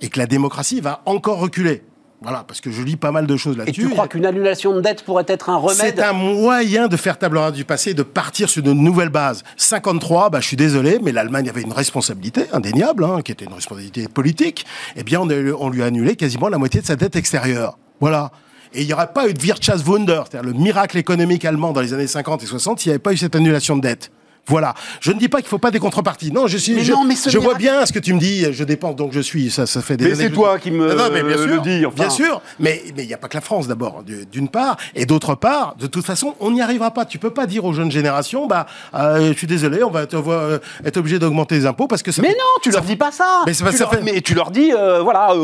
et que la démocratie va encore reculer. Voilà, parce que je lis pas mal de choses là-dessus. Et tu crois qu'une annulation de dette pourrait être un remède C'est un moyen de faire table rase du passé et de partir sur de nouvelles bases. 53, bah, je suis désolé, mais l'Allemagne avait une responsabilité indéniable, hein, qui était une responsabilité politique. Eh bien, on, on lui a annulé quasiment la moitié de sa dette extérieure. Voilà. Et il n'y aurait pas eu de Wirtschaftswunder, c'est-à-dire le miracle économique allemand dans les années 50 et 60, s'il n'y avait pas eu cette annulation de dette. Voilà. Je ne dis pas qu'il ne faut pas des contreparties. Non, je suis. je, vois bien ce que tu me dis. Je dépense donc je suis. Ça, ça fait des. Mais c'est toi qui me non, mais bien sûr, le dis. Bien sûr. Mais mais il n'y a pas que la France d'abord, d'une part, et d'autre part, de toute façon, on n'y arrivera pas. Tu peux pas dire aux jeunes générations, bah, euh, je suis désolé, on va euh, être obligé d'augmenter les impôts parce que ça. Mais non, tu leur dis pas ça. Mais, tu leur, mais tu leur dis, euh, voilà,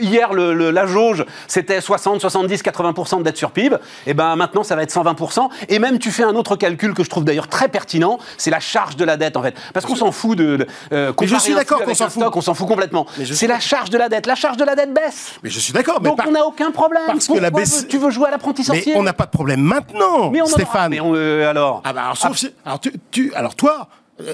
hier le, la jauge c'était 60, 70, 80% de dette sur PIB. Et ben maintenant ça va être 120% Et même tu fais un autre calcul que je trouve d'ailleurs très pertinent c'est la charge de la dette en fait. Parce qu'on s'en fout de. Euh, mais je suis d'accord qu'on s'en fout. on s'en fout complètement. C'est la charge de la dette. La charge de la dette baisse. Mais je suis d'accord. Donc on n'a aucun problème. Parce que la baisse. Tu veux jouer à l'apprenti sorcier Mais on n'a pas de problème maintenant, mais on Stéphane. Mais euh, alors. Ah bah alors, sauf ah. alors, tu, alors toi,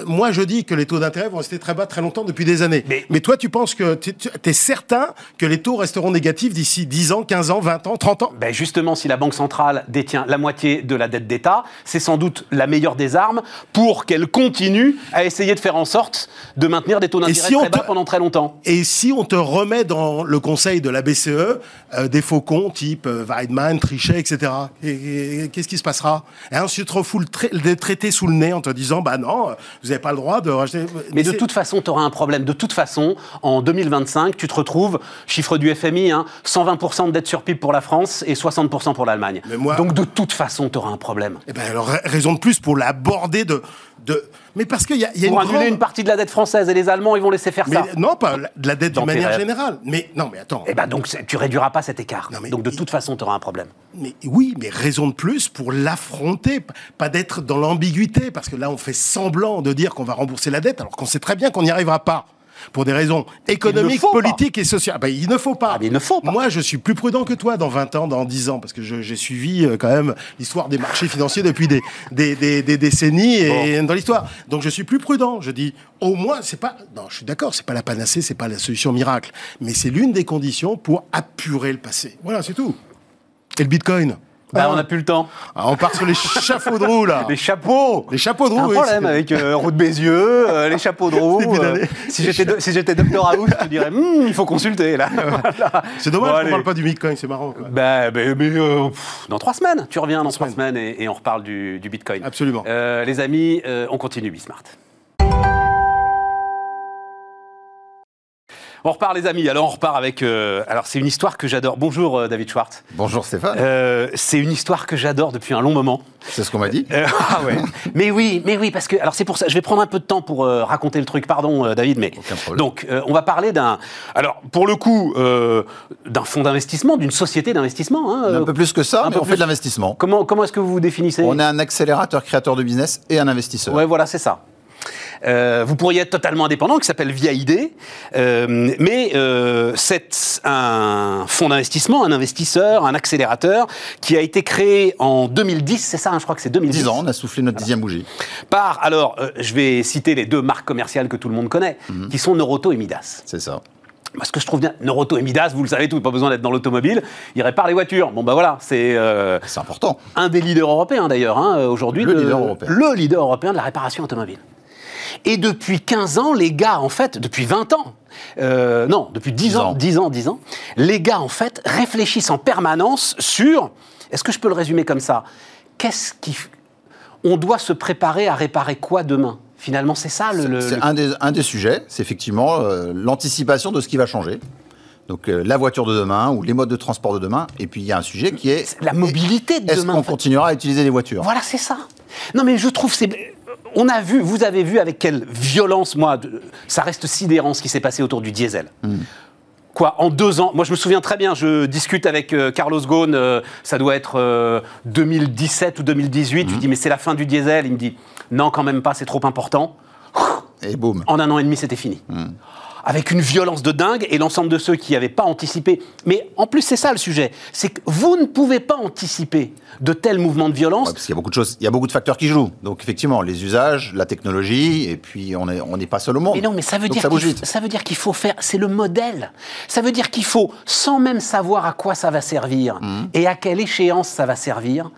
moi, je dis que les taux d'intérêt vont rester très bas très longtemps depuis des années. Mais, toi, tu penses que tu es certain que les taux resteront négatifs d'ici 10 ans, 15 ans, 20 ans, 30 ans? Ben Justement, si la Banque centrale détient la moitié de la dette d'État, c'est sans doute la meilleure des armes pour qu'elle continue à essayer de faire en sorte de maintenir des taux d'intérêt très bas pendant très longtemps. Et si on te remet dans le conseil de la BCE euh, des faucons type euh, Weidmann, Trichet, etc., qu'est-ce qui se passera? Et ensuite, tu te refous le, traité sous le nez en te disant, bah non vous n'avez pas le droit de racheter. Mais, de toute façon, tu auras un problème. De toute façon, en 2025, tu te retrouves, chiffre du FMI, 120% hein, de dette sur PIB pour la France et 60% pour l'Allemagne. Donc de toute façon, tu auras un problème. Eh ben alors, raison de plus pour l'aborder de, de mais parce qu'il y a, y a Pour une annuler une partie de la dette française et les Allemands, ils vont laisser faire ça. Non, pas de la dette de manière générale. Mais non, mais attends. Eh ben donc tu réduiras pas cet écart. donc de toute façon, tu auras un problème. Mais oui, mais raison de plus pour l'affronter, pas d'être dans l'ambiguïté, parce que là, on fait semblant de dire qu'on va rembourser la dette, alors qu'on sait très bien qu'on n'y arrivera pas pour des raisons économiques, politiques et sociales. Ben, il ne faut pas. Ah, il ne faut pas. Moi, je suis plus prudent que toi dans 20 ans, dans 10 ans, parce que j'ai suivi euh, quand même l'histoire des marchés financiers depuis des, des, des, décennies et dans l'histoire. Donc, je suis plus prudent. Je dis, au moins, c'est pas. Non, je suis d'accord, c'est pas la panacée, c'est pas la solution miracle, mais c'est l'une des conditions pour apurer le passé. Voilà, c'est tout. Et le Bitcoin? Bah, on n'a plus le temps. Ah, on part sur les chapeaux de roue, là. Les chapeaux Les chapeaux de roue, un problème avec euh, Route Bézieux, euh, les chapeaux de roue. Euh, si j'étais si j'étais Dr House, je dirais, hmm, il faut consulter, là. C'est dommage qu'on ne parle pas du Bitcoin, c'est marrant. Quoi. Bah, mais, euh, dans trois semaines, tu reviens dans trois semaines, et, et, on reparle du, du Bitcoin. Absolument. les amis, on continue Bismart. On repart les amis, alors on repart avec... euh, alors c'est une histoire que j'adore. Bonjour euh, David Schwartz. Bonjour Stéphane. Euh, c'est une histoire que j'adore depuis un long moment. C'est ce qu'on m'a dit. Ah ouais. mais oui, mais oui, parce que alors c'est pour ça. Je vais prendre un peu de temps pour raconter le truc. Pardon, David, mais Aucun problème. donc on va parler d'un. Alors pour le coup, d'un fonds d'investissement, d'une société d'investissement. hein, un peu plus que ça, un mais peu on plus. fait de l'investissement. Comment comment est-ce que vous vous définissez? On est un accélérateur créateur de business et un investisseur. Ouais, voilà, c'est ça. Euh, vous pourriez être totalement indépendant, qui s'appelle Via ID, euh, mais euh, c'est un fonds d'investissement, un investisseur, un accélérateur qui a été créé en 2010, c'est ça, hein, je crois que c'est 2010. 10 ans, on a soufflé notre dixième bougie. Par, alors, je vais citer les deux marques commerciales que tout le monde connaît, Mhm. qui sont Neuroto et Midas. C'est ça. Parce que je trouve bien, Neuroto et Midas, vous le savez tous, pas besoin d'être dans l'automobile, ils réparent les voitures. Bon, bah voilà, c'est euh, C'est important. un des leaders européens d'ailleurs, hein, aujourd'hui. Le de- leader européen. Le leader européen de la réparation automobile. Et depuis 15 ans, les gars, en fait, depuis 20 ans, euh, non, depuis 10 10 ans, ans. 10 ans, 10 ans, les gars, en fait, réfléchissent en permanence sur, est-ce que je peux le résumer comme ça Qu'est-ce qui... On doit se préparer à réparer quoi demain? Finalement, c'est ça le... C'est le- un des, un des sujets, c'est effectivement euh, l'anticipation de ce qui va changer. Donc euh, la voiture de demain ou les modes de transport de demain. Et puis il y a un sujet qui est La mobilité de est-ce demain. qu'on en fait. continuera à utiliser les voitures? Voilà, c'est ça. Non, mais je trouve c'est. On a vu, vous avez vu avec quelle violence, moi, de- ça reste sidérant ce qui s'est passé autour du diesel. Quoi, en deux ans Moi, je me souviens très bien, je discute avec euh, Carlos Ghosn, euh, ça doit être euh, 2017 ou 2018. Je lui dis, mais c'est la fin du diesel. Il me dit, non, quand même pas, c'est trop important. Et boum. En un an et demi, c'était fini. Avec une violence de dingue et l'ensemble de ceux qui n'avaient pas anticipé. Mais en plus, c'est ça le sujet. C'est que vous ne pouvez pas anticiper de tels mouvements de violence. Ouais, parce qu'il y a beaucoup de choses, il y a beaucoup de facteurs qui jouent. Donc effectivement, les usages, la technologie, et puis on n'est on pas seul au monde. Mais non, mais ça veut Donc dire qu'il ça veut dire qu'il faut faire. C'est le modèle. Ça veut dire qu'il faut, sans même savoir à quoi ça va servir Mmh. et à quelle échéance ça va servir,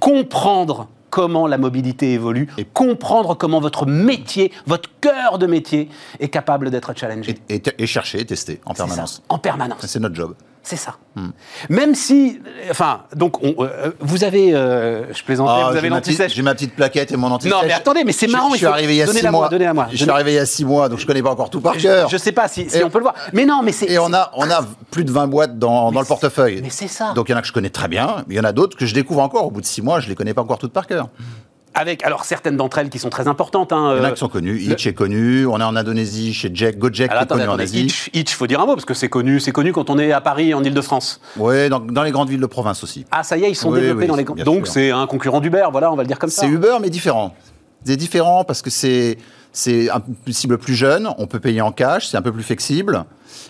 comprendre comment la mobilité évolue, et comprendre comment votre métier, votre cœur de métier, est capable d'être challengé. Et, et- et chercher, tester en ça, permanence. en permanence. C'est notre job. C'est ça. Même si, enfin, donc, on- euh, vous avez, euh, je plaisantais, Ah, vous avez l'anti-sèche. j'ai ma petite plaquette et mon anti Non, mais attendez, mais c'est marrant, Je, il suis arrivé il y a six moi, mois. donnez-la moi. Je suis arrivé il y a six mois, donc je connais pas encore tout par Je, cœur. je sais pas si, on peut le voir. Mais non, mais c'est. Et on a, on a plus de 20 boîtes dans, dans le portefeuille. mais c'est ça. Donc il y en a que je connais très bien, mais il y en a d'autres que je découvre encore. Au bout de six mois, je les connais pas encore toutes par cœur. Avec, alors, certaines d'entre elles qui sont très importantes. Hein, Il y en a euh, qui sont connus. Hitch est connu. On est en Indonésie chez Jack, Gojek, qui alors, est connu attendez, en Asie. Hitch, Hitch, faut dire un mot, parce que c'est connu, c'est connu quand on est à Paris, en Ile-de-France. Oui, dans, dans les grandes villes de province aussi. Ah, ça y est, ils sont Oui, développés oui, dans les. Donc, c'est un concurrent d'Uber, voilà, on va le dire comme ça. C'est Uber, mais différent. C'est différent parce que c'est c'est un une cible plus jeune. On peut payer en cash, c'est un peu plus flexible.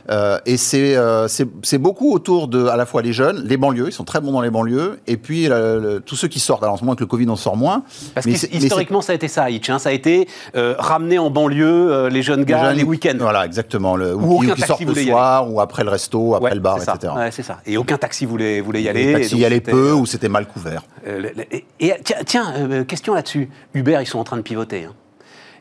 Euh, et c'est euh, c'est beaucoup autour de à la fois les jeunes, les banlieues, ils sont très bons dans les banlieues, et puis euh, le- tous ceux qui sortent. Alors en ce moment avec le Covid, on sort moins. Parce que historiquement, ça a été ça, Hitch. hein, ça a été euh, ramener en banlieue les jeunes gars jeunes- les week-ends. Voilà, exactement. Le, ou, aucun qui sortent le soir, ou après le resto, après Ouais, le bar, etc. Ouais, c'est ça. Et aucun taxi voulait, voulait y aller. Les taxis y allaient peu ou c'était mal couvert. Et, tiens, tiens, question là-dessus. Uber, ils sont en train de pivoter. hein.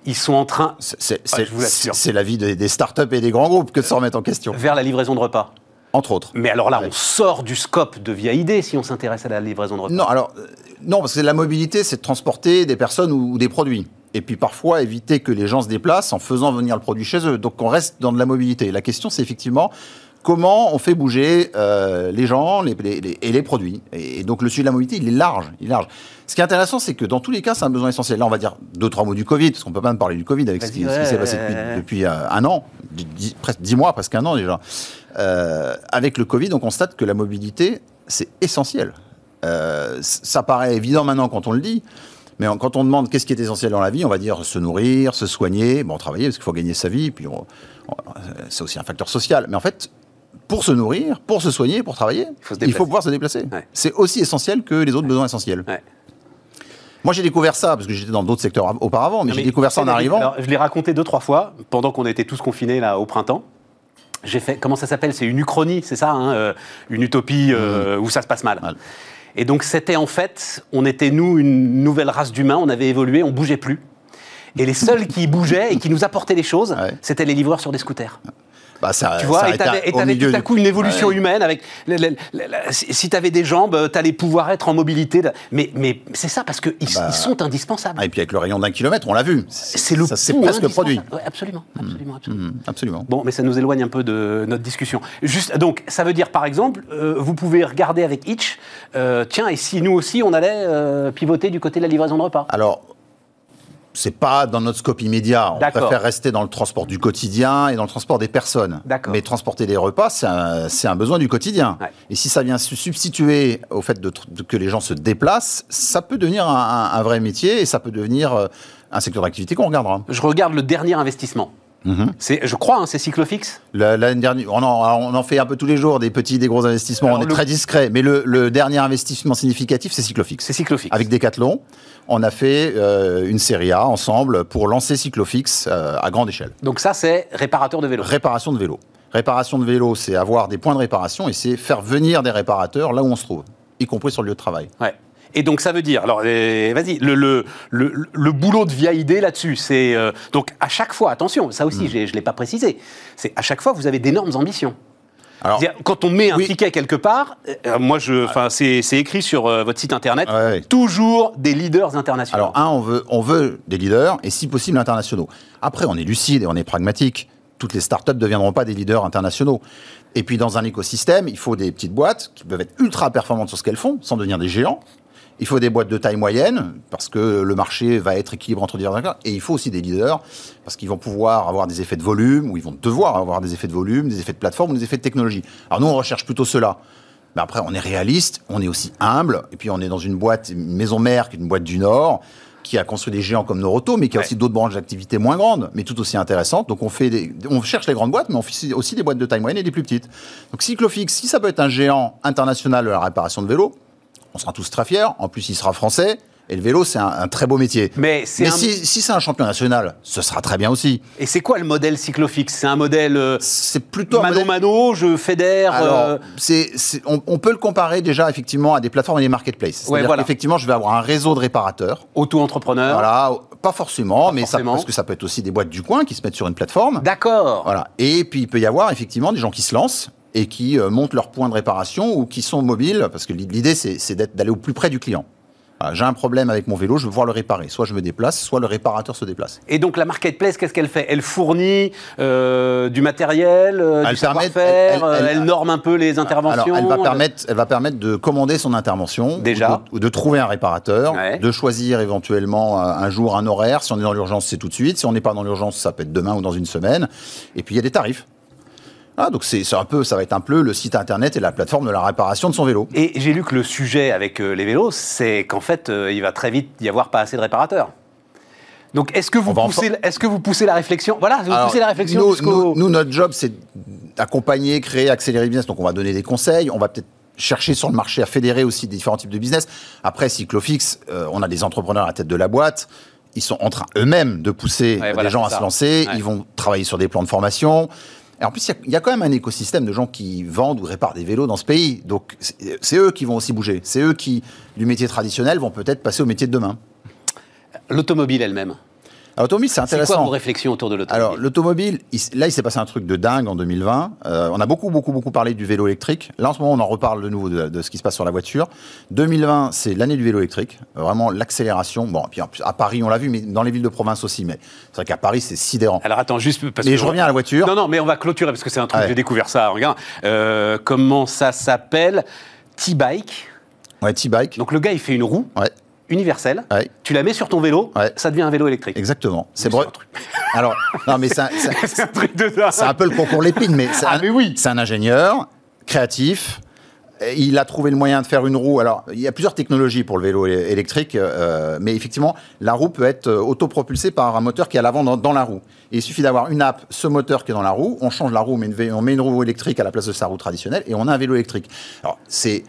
Ils sont en train C'est- Ah, la vie des, des startups et des grands groupes que de se remettre en question, vers la livraison de repas. entre autres. Mais alors là, on sort du scope de Via ID si on s'intéresse à la livraison de repas. Non, alors, euh, non, parce que la mobilité, c'est de transporter des personnes ou, ou des produits. Et puis parfois éviter que les gens se déplacent en faisant venir le produit chez eux. Donc on reste dans de la mobilité. La question, c'est effectivement comment on fait bouger euh, les gens les- les- les- et les produits. Et, donc le sujet de la mobilité, il est large. Il est large. Ce qui est intéressant, c'est que dans tous les cas, c'est un besoin essentiel. Là, on va dire deux, trois mots du Covid, parce qu'on peut pas même parler du Covid avec ce qui, s'est ouais, passé depuis, euh, un an, dix- presque dix mois, presque un an déjà. Euh, avec le Covid, on constate que la mobilité, c'est essentiel. Ça paraît évident maintenant quand on le dit, mais en- quand on demande qu'est-ce qui est essentiel dans la vie, on va dire se nourrir, se soigner, bon, travailler parce qu'il faut gagner sa vie, puis on- on- c'est aussi un facteur social. Mais en fait, pour se nourrir, pour se soigner, pour travailler, faut il faut pouvoir se déplacer. Ouais. C'est aussi essentiel que les autres besoins essentiels. Ouais. Moi, j'ai découvert ça parce que j'étais dans d'autres secteurs av- auparavant, mais j'ai découvert ça en arrivant. alors, je l'ai raconté deux, trois fois pendant qu'on était tous confinés là au printemps. J'ai fait, comment ça s'appelle? C'est une uchronie, c'est ça hein, euh, Une utopie euh, où ça se passe mal. Mal. Et donc c'était en fait, on était nous une nouvelle race d'humains, on avait évolué, on bougeait plus. Et les seuls qui bougeaient et qui nous apportaient des choses, Ouais. c'était les livreurs sur des scooters. Bah, ça- tu vois, ça et t'avais tout à du- coup une évolution Ouais. humaine avec. si t'avais des jambes, t'allais pouvoir être en mobilité. Mais, mais c'est ça, parce qu'ils Bah, ils sont indispensables. Ah, et puis avec le rayon d'un kilomètre, on l'a vu. c'est le c'est presque produit. Ouais, absolument, absolument, absolument. Mhm, absolument. Bon, mais ça nous éloigne un peu de notre discussion. Juste, donc, ça veut dire, par exemple, euh, vous pouvez regarder avec Itch, euh, tiens, et si nous aussi, on allait euh, pivoter du côté de la livraison de repas? Alors, c'est pas dans notre scope immédiat. On préfère rester dans le transport du quotidien et dans le transport des personnes. Mais transporter des repas, c'est un, besoin du quotidien. Ouais. Et si ça vient se substituer au fait de, tr- de- que les gens se déplacent, ça peut devenir un, un- un vrai métier et ça peut devenir euh, un secteur d'activité qu'on regardera. Je regarde le dernier investissement. Mhm. Je crois, hein, c'est Cyclofix. La- L'année dernière, on en, on en fait un peu tous les jours, des petits, des gros investissements. Alors, on est le- très discret. Mais le, le dernier investissement significatif, c'est Cyclofix. C'est Cyclofix. Avec Decathlon, on a fait euh, une série A ensemble pour lancer Cyclofix euh, à grande échelle. Donc ça, c'est réparateur de vélo. Réparation de vélo. Réparation de vélo, c'est avoir des points de réparation et c'est faire venir des réparateurs là où on se trouve, y compris sur le lieu de travail. Ouais. Et donc ça veut dire, alors euh, vas-y, le, le, le, le boulot de via idée là-dessus, c'est euh, donc à chaque fois, attention, ça Hmm. aussi j'ai- je ne l'ai pas précisé, c'est à chaque fois vous avez d'énormes ambitions. Alors, Quand on met un Oui. ticket quelque part, euh, moi je, enfin c'est c'est écrit sur euh, votre site internet, Ouais, ouais. toujours des leaders internationaux. alors un, on veut, on veut des leaders et si possible internationaux. Après, on est lucide et on est pragmatique. Toutes les startups ne deviendront pas des leaders internationaux. Et puis, dans un écosystème, il faut des petites boîtes qui peuvent être ultra performantes sur ce qu'elles font, sans devenir des géants. Il faut des boîtes de taille moyenne, parce que le marché va être équilibré entre divers acteurs. Et il faut aussi des leaders, parce qu'ils vont pouvoir avoir des effets de volume, ou ils vont devoir avoir des effets de volume, des effets de plateforme, ou des effets de technologie. Alors nous, on recherche plutôt cela. Mais après, on est réaliste, on est aussi humble, et puis on est dans une boîte, une maison mère, qui est une boîte du Nord, qui a construit des géants comme Noroto, mais qui a Ouais. aussi d'autres branches d'activité moins grandes, mais tout aussi intéressantes. Donc on, fait des- on cherche les grandes boîtes, mais on fait aussi des boîtes de taille moyenne et des plus petites. Donc Cyclofix, si ça peut être un géant international de la réparation de vélos, on sera tous très fiers. En plus, il sera français. Et le vélo, c'est un, un très beau métier. Mais c'est Mais un- si, si c'est un champion national, ce sera très bien aussi. Et c'est quoi le modèle Cyclofix C'est un modèle euh, C'est plutôt mano modèle- mano, je fédère. Alors, euh, c'est, c'est- on, on peut le comparer déjà effectivement à des plateformes et des marketplaces. C'est-à-dire voilà. qu'effectivement, je vais avoir un réseau de réparateurs. auto-entrepreneur. Voilà, pas forcément, mais ça, parce que ça peut être aussi des boîtes du coin qui se mettent sur une plateforme. D'accord. Voilà. Et puis il peut y avoir effectivement des gens qui se lancent et qui euh, montent leur point de réparation ou qui sont mobiles, parce que l'idée c'est, d'aller au plus près du client. Voilà, j'ai un problème avec mon vélo, je veux pouvoir le réparer. Soit je me déplace, soit le réparateur se déplace. Et donc la marketplace, qu'est-ce qu'elle fait? Elle fournit euh, du matériel, euh, Elle du savoir-faire, elle- euh, elle- elle, norme un peu les interventions. Alors, elle va, permettre, elle va permettre de commander son intervention. Déjà. Ou de, ou de trouver un réparateur. Ouais. De choisir éventuellement un jour, un horaire. Si on est dans l'urgence, c'est tout de suite. Si on n'est pas dans l'urgence, ça peut être demain ou dans une semaine. Et puis, il y a des tarifs. Ah, donc, c'est un peu, ça va être un peu le site internet et la plateforme de la réparation de son vélo. Et j'ai lu que le sujet avec euh, les vélos, c'est qu'en fait, euh, il va très vite y avoir pas assez de réparateurs. Donc, est-ce que vous va en poussez, est-ce que vous poussez la réflexion? Voilà, vous Alors, poussez la réflexion nous, nous- nous, notre job, c'est d'accompagner, créer, accélérer le business. Donc, on va donner des conseils. On va peut-être chercher sur le marché à fédérer aussi des différents types de business. Après, Cyclofix, euh, on a des entrepreneurs à la tête de la boîte. Ils sont en train eux-mêmes de pousser Ouais, voilà, des gens à ça. se lancer. Ouais. Ils vont travailler sur des plans de formation. En plus, il y y, a quand même un écosystème de gens qui vendent ou réparent des vélos dans ce pays. Donc, c'est eux qui vont aussi bouger. C'est eux qui, du métier traditionnel, vont peut-être passer au métier de demain. L'automobile elle-même. Alors, L'automobile, c'est C'est intéressant. quoi vos réflexions autour de l'automobile Alors, l'automobile, là, il s'est passé un truc de dingue en 2020. Euh, on a beaucoup, beaucoup, beaucoup parlé du vélo électrique. Là, en ce moment, on en reparle de nouveau de, de ce qui se passe sur la voiture. 2020, c'est l'année du vélo électrique. Vraiment, l'accélération. Bon, et puis en plus, à Paris, on l'a vu, mais dans les villes de province aussi. Mais c'est vrai qu'à Paris, c'est sidérant. Alors attends, juste parce Mais que je reviens à la voiture. Non, non, mais on va clôturer parce que c'est un truc, Ouais. j'ai découvert ça. Regarde, Euh, comment ça s'appelle? T-bike. Ouais, T-bike. Donc le gars, il fait une roue Ouais, universelle. ouais, Tu la mets sur ton vélo, Ouais. ça devient un vélo électrique. exactement. C'est. Alors, non, mais c'est un- truc de c'est un peu le concours Lépine, mais c'est Ah, un, mais oui. c'est un ingénieur créatif. Il a trouvé le moyen de faire une roue. Alors, il y a plusieurs technologies pour le vélo électrique, euh, mais effectivement, la roue peut être euh, autopropulsée par un moteur qui est à l'avant dans, dans la roue. Et il suffit d'avoir une app, ce moteur qui est dans la roue, on change la roue, on met, une, vé- on met une roue électrique à la place de sa roue traditionnelle, et on a un vélo électrique. Alors, c'est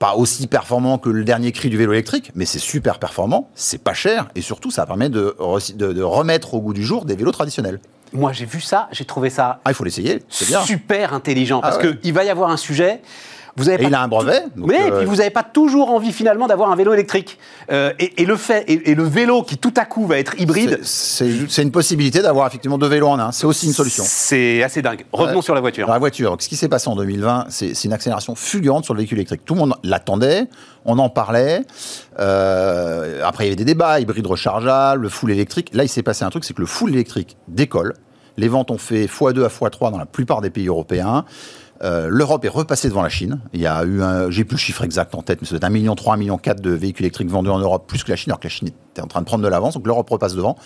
pas aussi performant que le dernier cri du vélo électrique, mais c'est super performant, c'est pas cher, et surtout, ça permet de, re- de- de remettre au goût du jour des vélos traditionnels. Moi, j'ai vu ça, j'ai trouvé ça Ah, il faut l'essayer, c'est bien. super intelligent parce Ah ouais. qu'il va y avoir un sujet. Vous avez Et il a un brevet. Oui, donc, et euh, puis vous n'avez pas toujours envie finalement d'avoir un vélo électrique. Euh, et, et le fait, et, et le vélo qui tout à coup va être hybride, c'est- une possibilité d'avoir effectivement deux vélos en un. C'est aussi une solution. c'est assez dingue. Revenons Ouais. sur la voiture. Alors, la voiture, ce qui s'est passé en 2020, c'est c'est une accélération fulgurante sur le véhicule électrique. Tout le monde l'attendait, on en parlait. Euh, après, il y avait des débats, hybride rechargeable, le full électrique. Là, il s'est passé un truc, c'est que le full électrique décolle. Les ventes ont fait x2 à x3 dans la plupart des pays européens. Euh, L'Europe est repassée devant la Chine. Il y a eu un, j'ai plus le chiffre exact en tête, mais c'est un million 3, un million 4 de véhicules électriques vendus en Europe, plus que la Chine, alors que la Chine était en train de prendre de l'avance, donc l'Europe repasse devant.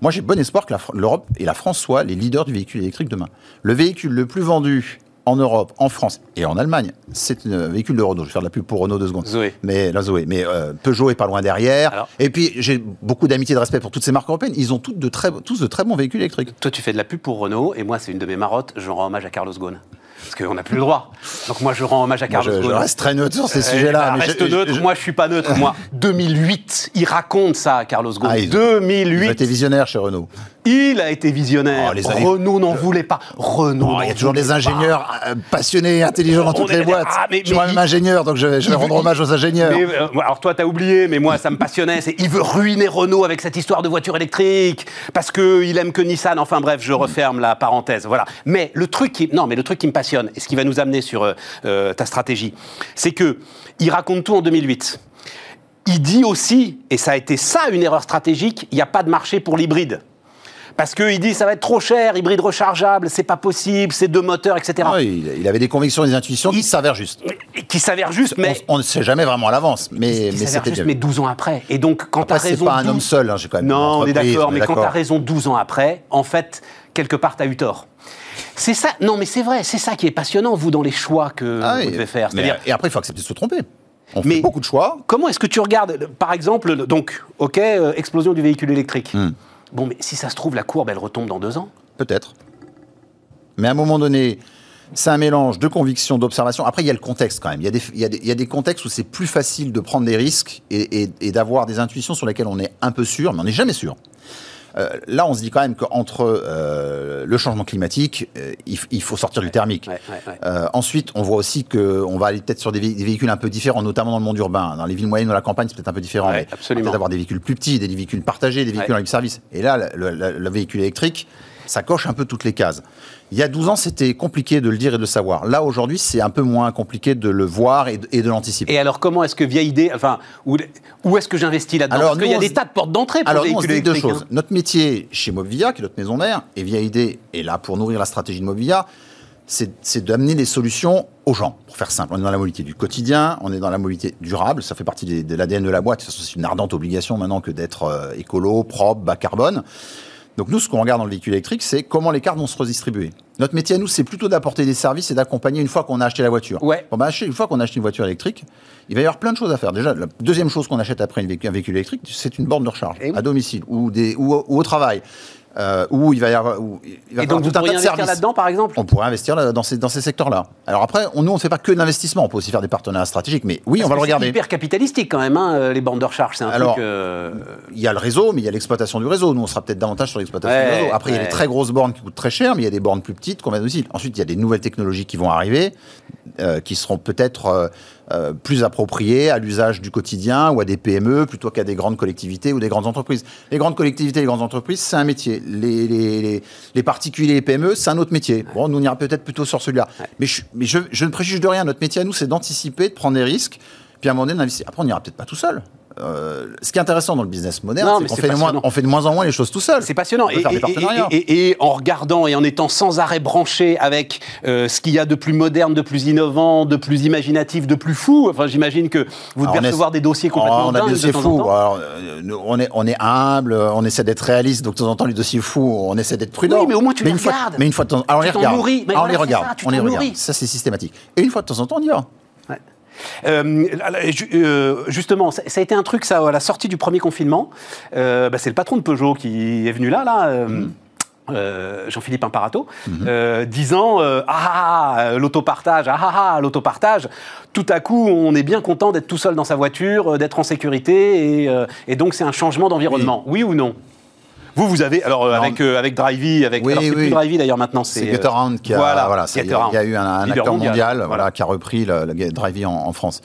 Moi, j'ai bon espoir que l'Europe et la France soient les leaders du véhicule électrique demain. Le véhicule le plus vendu en Europe, en France et en Allemagne, c'est un véhicule de Renault. Je vais faire de la pub pour Renault deux secondes. Zoé. Mais la Zoé. Mais euh, Peugeot est pas loin derrière. Alors et puis j'ai beaucoup d'amitié et de respect pour toutes ces marques européennes. Ils ont toutes de très, tous de très bons véhicules électriques. Toi, tu fais de la pub pour Renault, et moi, c'est une de mes marottes. Je rends hommage à Carlos Ghosn. Parce qu'on n'a plus le droit. Donc moi, je rends hommage à Carlos je, je Ghosn. reste très neutre sur ces Eh sujets-là. mais reste je- neutre, je- moi je suis pas neutre. Moi, 2008, il raconte ça, Carlos Ghosn. Ah, ils- Ils 2008, ont été visionnaires chez Renault. Il a été visionnaire. Oh, les années- Renault n'en voulait pas. Renault. Oh, il y a toujours des ingénieurs euh, passionnés et intelligents dans On toutes est- les boîtes. Ah, mais- je suis moi-même il- ingénieur, donc je vais, je vais il rendre hommage aux ingénieurs. Mais, euh, alors toi, t'as oublié, mais moi, ça me passionnait. C'est il veut ruiner Renault avec cette histoire de voiture électrique parce que il aime que Nissan. Enfin bref, je referme la parenthèse. Voilà. Mais le truc qui, non, mais le truc qui me passionne et ce qui va nous amener sur euh, ta stratégie, c'est que il raconte tout en 2008. Il dit aussi, et ça a été ça une erreur stratégique, il n'y a pas de marché pour l'hybride. Parce qu'il dit ça va être trop cher, hybride rechargeable, c'est pas possible, c'est deux moteurs, etc. Ouais, il, il avait des convictions, des intuitions qui s'avèrent justes. Qui s'avère juste, mais. On, on ne sait jamais vraiment à l'avance, mais, c'était juste, mais 12 ans après. Et donc, quand tu as raison. pas un 12 homme seul, hein, j'ai quand même. Non, on est d'accord, mais quand tu as raison 12 ans après, en fait, quelque part, tu as eu tort. C'est ça, non, mais c'est vrai, c'est ça qui est passionnant, vous, dans les choix que Ah, vous et- devez faire. mais- et après, il faut accepter de se tromper. On Mais- fait beaucoup de choix. comment est-ce que tu regardes, par exemple, le- donc, OK, euh, explosion du véhicule électrique. Hmm. Bon, mais si ça se trouve, la courbe, elle retombe dans deux ans. Peut-être. Mais à un moment donné, c'est un mélange de conviction, d'observation. Après, il y a le contexte quand même. Il y a des, contextes où c'est plus facile de prendre des risques et- et d'avoir des intuitions sur lesquelles on est un peu sûr, mais on n'est jamais sûr. Euh, là, on se dit quand même qu'entre euh, le changement climatique, euh, il, faut sortir du thermique. Ouais, ouais, ouais. Ensuite, on voit aussi qu'on va aller peut-être sur des, vé- des véhicules un peu différents, notamment dans le monde urbain. Dans les villes moyennes ou la campagne, c'est peut-être un peu différent. Peut-être avoir des véhicules plus petits, des véhicules partagés, des véhicules en libre service. Et là, le, le- le véhicule électrique, ça coche un peu toutes les cases. Il y a 12 ans, c'était compliqué de le dire et de le savoir. Là, aujourd'hui, c'est un peu moins compliqué de le voir et de, l'anticiper. Et alors, comment est-ce que vieille idée, enfin, où, où est-ce que j'investis là-dedans Alors, Parce qu'il y a des tas de portes d'entrée pour Alors, les nous, on se dit deux choses. hein. Notre métier chez Mobivia, qui est notre maison mère, et Via Idée est là pour nourrir la stratégie de Mobivia, c'est d'amener des solutions aux gens. Pour faire simple, on est dans la mobilité du quotidien, on est dans la mobilité durable, ça fait partie des- de l'ADN de la boîte. De toute façon, C'est une ardente obligation maintenant que d'être euh, écolo, propre, bas carbone. Donc nous, ce qu'on regarde dans le véhicule électrique, c'est comment les cartes vont se redistribuer. Notre métier à nous, c'est plutôt d'apporter des services et d'accompagner une fois qu'on a acheté la voiture. Ouais. Bon, bah, une fois qu'on a acheté une voiture électrique, il va y avoir plein de choses à faire. Déjà, la deuxième chose qu'on achète après une véhicule- un véhicule électrique, c'est une borne de recharge Eh à domicile ou, des, ou, au- ou au travail. Euh, où il va y avoir, où il va Et donc, vous pourriez investir là-dedans, par exemple? On pourrait investir là- dans ces, dans ces secteurs-là. Alors après, on, nous, on ne fait pas que de l'investissement. On peut aussi faire des partenariats stratégiques. Mais oui, on va le regarder. C'est hyper capitalistique quand même, hein, euh, les bandes de recharge. C'est un Alors, truc. euh, Il y a le réseau, mais il y a l'exploitation du réseau. Nous, on sera peut-être davantage sur l'exploitation Ouais, du réseau. Après, il y a des très grosses bornes qui coûtent très cher, mais il y a des bornes plus petites qu'on à domicile. Ensuite, il y a des nouvelles technologies qui vont arriver, euh, qui seront peut-être euh, euh, plus appropriées à l'usage du quotidien ou à des PME plutôt qu'à des grandes collectivités ou des grandes entreprises. Les grandes collectivités et les grandes entreprises, c'est un métier. Les, les, les, les particuliers et PME, c'est un autre métier. Bon, nous, on ira peut-être plutôt sur celui-là. Mais, je, mais je, je ne préjuge de rien. Notre métier à nous, c'est d'anticiper, de prendre des risques, puis à un moment donné, d'investir. Après, on n'ira peut-être pas tout seul. Euh, ce qui est intéressant dans le business moderne, c'est qu'on fait, de moins- on fait de moins en moins les choses tout seul. C'est passionnant. Et- et- et en regardant et en étant sans arrêt branché avec euh, ce qu'il y a de plus moderne, de plus innovant, de plus imaginatif, de plus fou. Enfin, j'imagine que vous devez recevoir des dossiers complètement on a des de dossiers temps en fous. temps. Euh, on, est, on est humble, on essaie d'être réaliste, donc de temps en temps, les dossiers fous, on essaie d'être prudent. Oui, mais au moins, tu les une fois, regardes. Mais une fois de temps nourris. Mais Alors, on les regarde. tu on les regarde. Ça, c'est systématique. Et une fois de temps en temps, on y va. Euh, euh, justement, ça, ça a été un truc, ça, à la sortie du premier confinement. Euh, bah, c'est le patron de Peugeot qui est venu là, là. euh, Jean-Philippe Imparato, euh, disant euh, ah, ah, l'autopartage, ah, ah, ah, l'autopartage. Tout à coup, on est bien content d'être tout seul dans sa voiture, d'être en sécurité, et, et donc c'est un changement d'environnement. Oui. ou non? Vous, vous avez, alors euh, avec, euh, avec Drivey, avec, Oui, alors c'est oui. plus Drivey d'ailleurs maintenant, C'est c'est... euh, qui a, voilà, voilà, il y a- Gutterhound. il y a eu un, un acteur mondial, mondial, voilà, voilà. qui a repris le, le Drivey en, en France.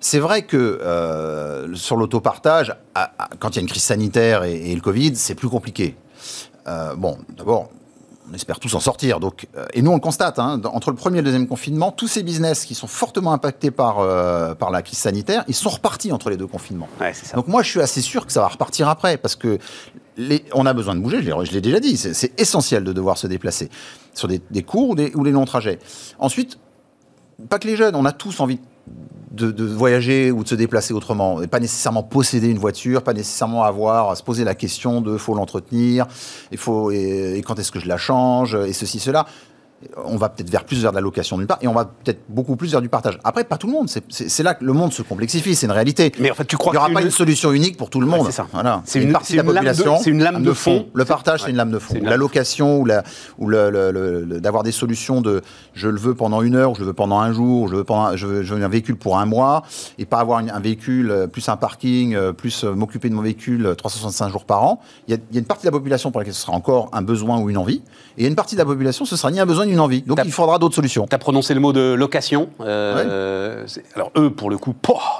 C'est vrai que euh, sur l'autopartage, quand il y a une crise sanitaire et, et le Covid, c'est plus compliqué. Euh, bon, d'abord, on espère tous en sortir. Donc, euh, et nous, on le constate, hein, entre le premier et le deuxième confinement, tous ces business qui sont fortement impactés par, euh, par la crise sanitaire, ils sont repartis entre les deux confinements. Ouais, c'est ça. Donc moi, je suis assez sûr que ça va repartir après, parce que les- on a besoin de bouger, je l'ai- déjà dit, c'est essentiel de devoir se déplacer sur des, des courts ou des, ou les longs trajets. Ensuite, pas que les jeunes, on a tous envie de, de voyager ou de se déplacer autrement, et pas nécessairement posséder une voiture, pas nécessairement avoir à se poser la question de faut l'entretenir, il faut et, et quand est-ce que je la change et ceci cela. On va peut-être vers plus vers de la location d'une part, et on va peut-être beaucoup plus vers du partage. Après, pas tout le monde. C'est- C'est c'est là que le monde se complexifie, c'est une réalité. Mais en fait, tu crois Il n'y aura pas c'est une solution unique pour tout le Ouais, monde. c'est ça. Voilà. C'est une- partie c'est de la population. c'est une lame de fond. Le partage, c'est Ouais. une lame de fond. C'est une La lame- location ou, la, ou le, le- le- le- d'avoir des solutions de je le veux pendant une heure, ou je le veux pendant un jour, ou je veux, pendant, je veux, je veux un véhicule pour un mois, et pas avoir une- un véhicule, euh, plus un parking, euh, plus euh, m'occuper de mon véhicule euh, 365 jours par an. Il y, a, il y a une partie de la population pour laquelle ce sera encore un besoin ou une envie, et il y a une partie de la population, ce sera ni un besoin ni une envie. Donc il faudra d'autres solutions. Tu as prononcé le mot de location. euh, Alors eux, pour le coup,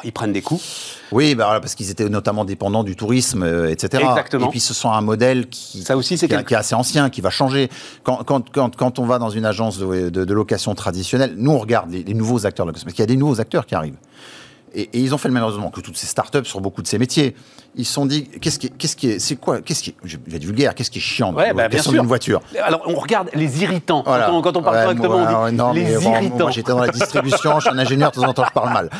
ils prennent des coups. Oui, bah, parce qu'ils étaient notamment dépendants du tourisme, euh, etc. Exactement. Et puis ce sont un modèle qui, Ça aussi, qui, est- quelque- qui est assez ancien, qui va changer. Quand, quand, quand, quand on va dans une agence de, de- de location traditionnelle, nous on regarde les, les nouveaux acteurs de location, parce qu'il y a des nouveaux acteurs qui arrivent. Et, et ils ont fait le même raisonnement que toutes ces startups sur beaucoup de ces métiers. Ils se sont dit, qu'est-ce qui, est- qu'est-ce qui est, c'est quoi, qu'est-ce qui, je vais être vulgaire, qu'est-ce qui est chiant Ouais, bah, bien location sûr. d'une voiture Alors, on regarde les irritants. Voilà. Quand, on, quand on parle Ouais, correctement, moi, on dit non, les mais bon, irritants. Moi, j'étais dans la distribution, je suis un ingénieur, de temps en temps, je parle mal.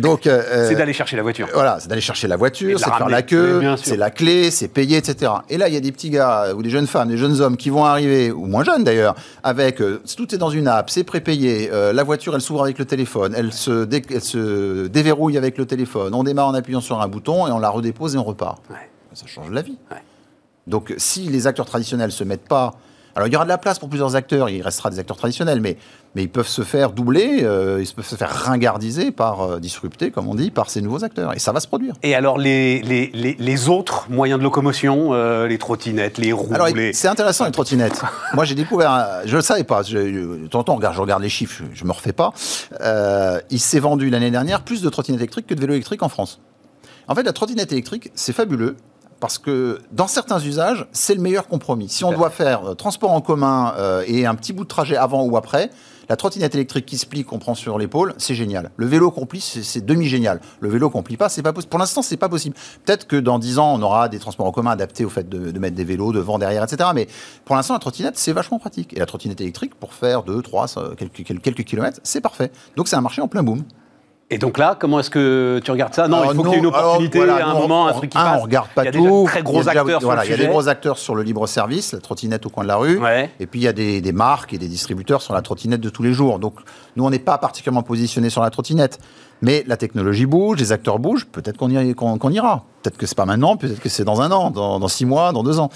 Donc, euh, c'est d'aller chercher la voiture. voilà, c'est d'aller chercher la voiture, c'est de faire la queue, c'est la clé, c'est payer, etc. Et là, il y a des petits gars ou des jeunes femmes, des jeunes hommes qui vont arriver, ou moins jeunes d'ailleurs, avec euh, tout est dans une app, c'est prépayé, euh, la voiture elle s'ouvre avec le téléphone, elle se, dé- elle se déverrouille avec le téléphone, on démarre en appuyant sur un bouton et on la redépose et on repart. Ouais. Ça change la vie. Ouais. Donc si les acteurs traditionnels se mettent pas... Alors il y aura de la place pour plusieurs acteurs, il restera des acteurs traditionnels, mais, mais ils peuvent se faire doubler, euh, ils peuvent se faire ringardiser par, euh, disrupter, comme on dit, par ces nouveaux acteurs. Et ça va se produire. Et alors, les, les, les, les autres moyens de locomotion, euh, les trottinettes, les roues, Alors, les... c'est intéressant les trottinettes. Moi, j'ai découvert, je ne le savais pas. Je, de temps en temps, regarde, je regarde les chiffres, je, ne me refais pas. Euh, il s'est vendu l'année dernière plus de trottinettes électriques que de vélos électriques en France. En fait, la trottinette électrique, c'est fabuleux. Parce que dans certains usages, c'est le meilleur compromis. Si on doit faire euh, transport en commun euh, et un petit bout de trajet avant ou après, la trottinette électrique qui se plie, qu'on prend sur l'épaule, c'est génial. Le vélo qu'on plie, c'est- demi-génial. Le vélo qu'on plie pas, c'est pas possible. Pour l'instant, c'est pas possible. Peut-être que dans 10 ans, on aura des transports en commun adaptés au fait de, de mettre des vélos devant, derrière, etc. Mais pour l'instant, la trottinette, c'est vachement pratique. Et la trottinette électrique, pour faire 2, 3, quelques, quelques, quelques kilomètres, c'est parfait. Donc c'est un marché en plein boom. Et donc là, comment est-ce que tu regardes ça? Non, Alors, il faut qu'il y ait une nous, alors, opportunité, voilà, à un moment, un on- truc qui un, passe. on regarde pas il y a tout. déjà de très gros Il y a déjà- acteurs voilà, sur Il le y a des gros acteurs sur le libre service, la trottinette au coin de la rue. Ouais. Et puis il y a des, des marques et des distributeurs sur la trottinette de tous les jours. Donc nous, on n'est pas particulièrement positionnés sur la trottinette. Mais la technologie bouge, les acteurs bougent. Peut-être qu'on y- ira. Peut-être que c'est pas maintenant, peut-être que c'est dans un an, dans, dans six mois, dans deux ans.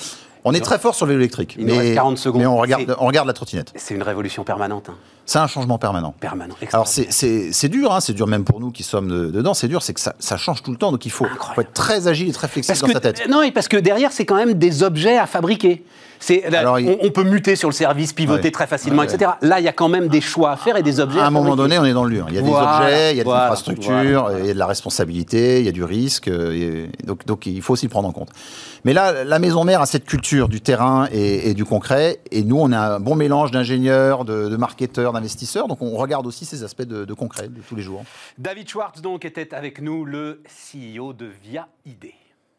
On est très fort sur le vélo électrique. Il nous reste 40 secondes. Mais on regarde, C'est- on regarde la trottinette. C'est une révolution permanente. hein. C'est un changement permanent. Permanent. Alors c'est- dur, hein, c'est dur même pour nous qui sommes de- dedans, c'est dur, c'est que ça, ça change tout le temps, donc il faut, faut être très agile et très flexible Parce dans que, sa tête. Non, et parce que derrière, c'est quand même des objets à fabriquer. Alors, on, on peut muter sur le service, pivoter Ouais. très facilement, Ouais, etc. Là, il y a quand même des choix à faire et des objets À à un moment fabriquer. donné, on est dans le dur. Il y a Voilà, des objets, il y a des voilà, infrastructures, voilà. il y a de la responsabilité, il y a du risque, euh, et donc, donc il faut aussi le prendre en compte. Mais là, la maison mère a cette culture du terrain et, et du concret, et nous, on a un bon mélange d'ingénieurs, de, de marketeurs, d'investisseurs, donc on regarde aussi ces aspects de, de concret de tous les jours. David Schwartz, donc, était avec nous, le CEO de Via ID.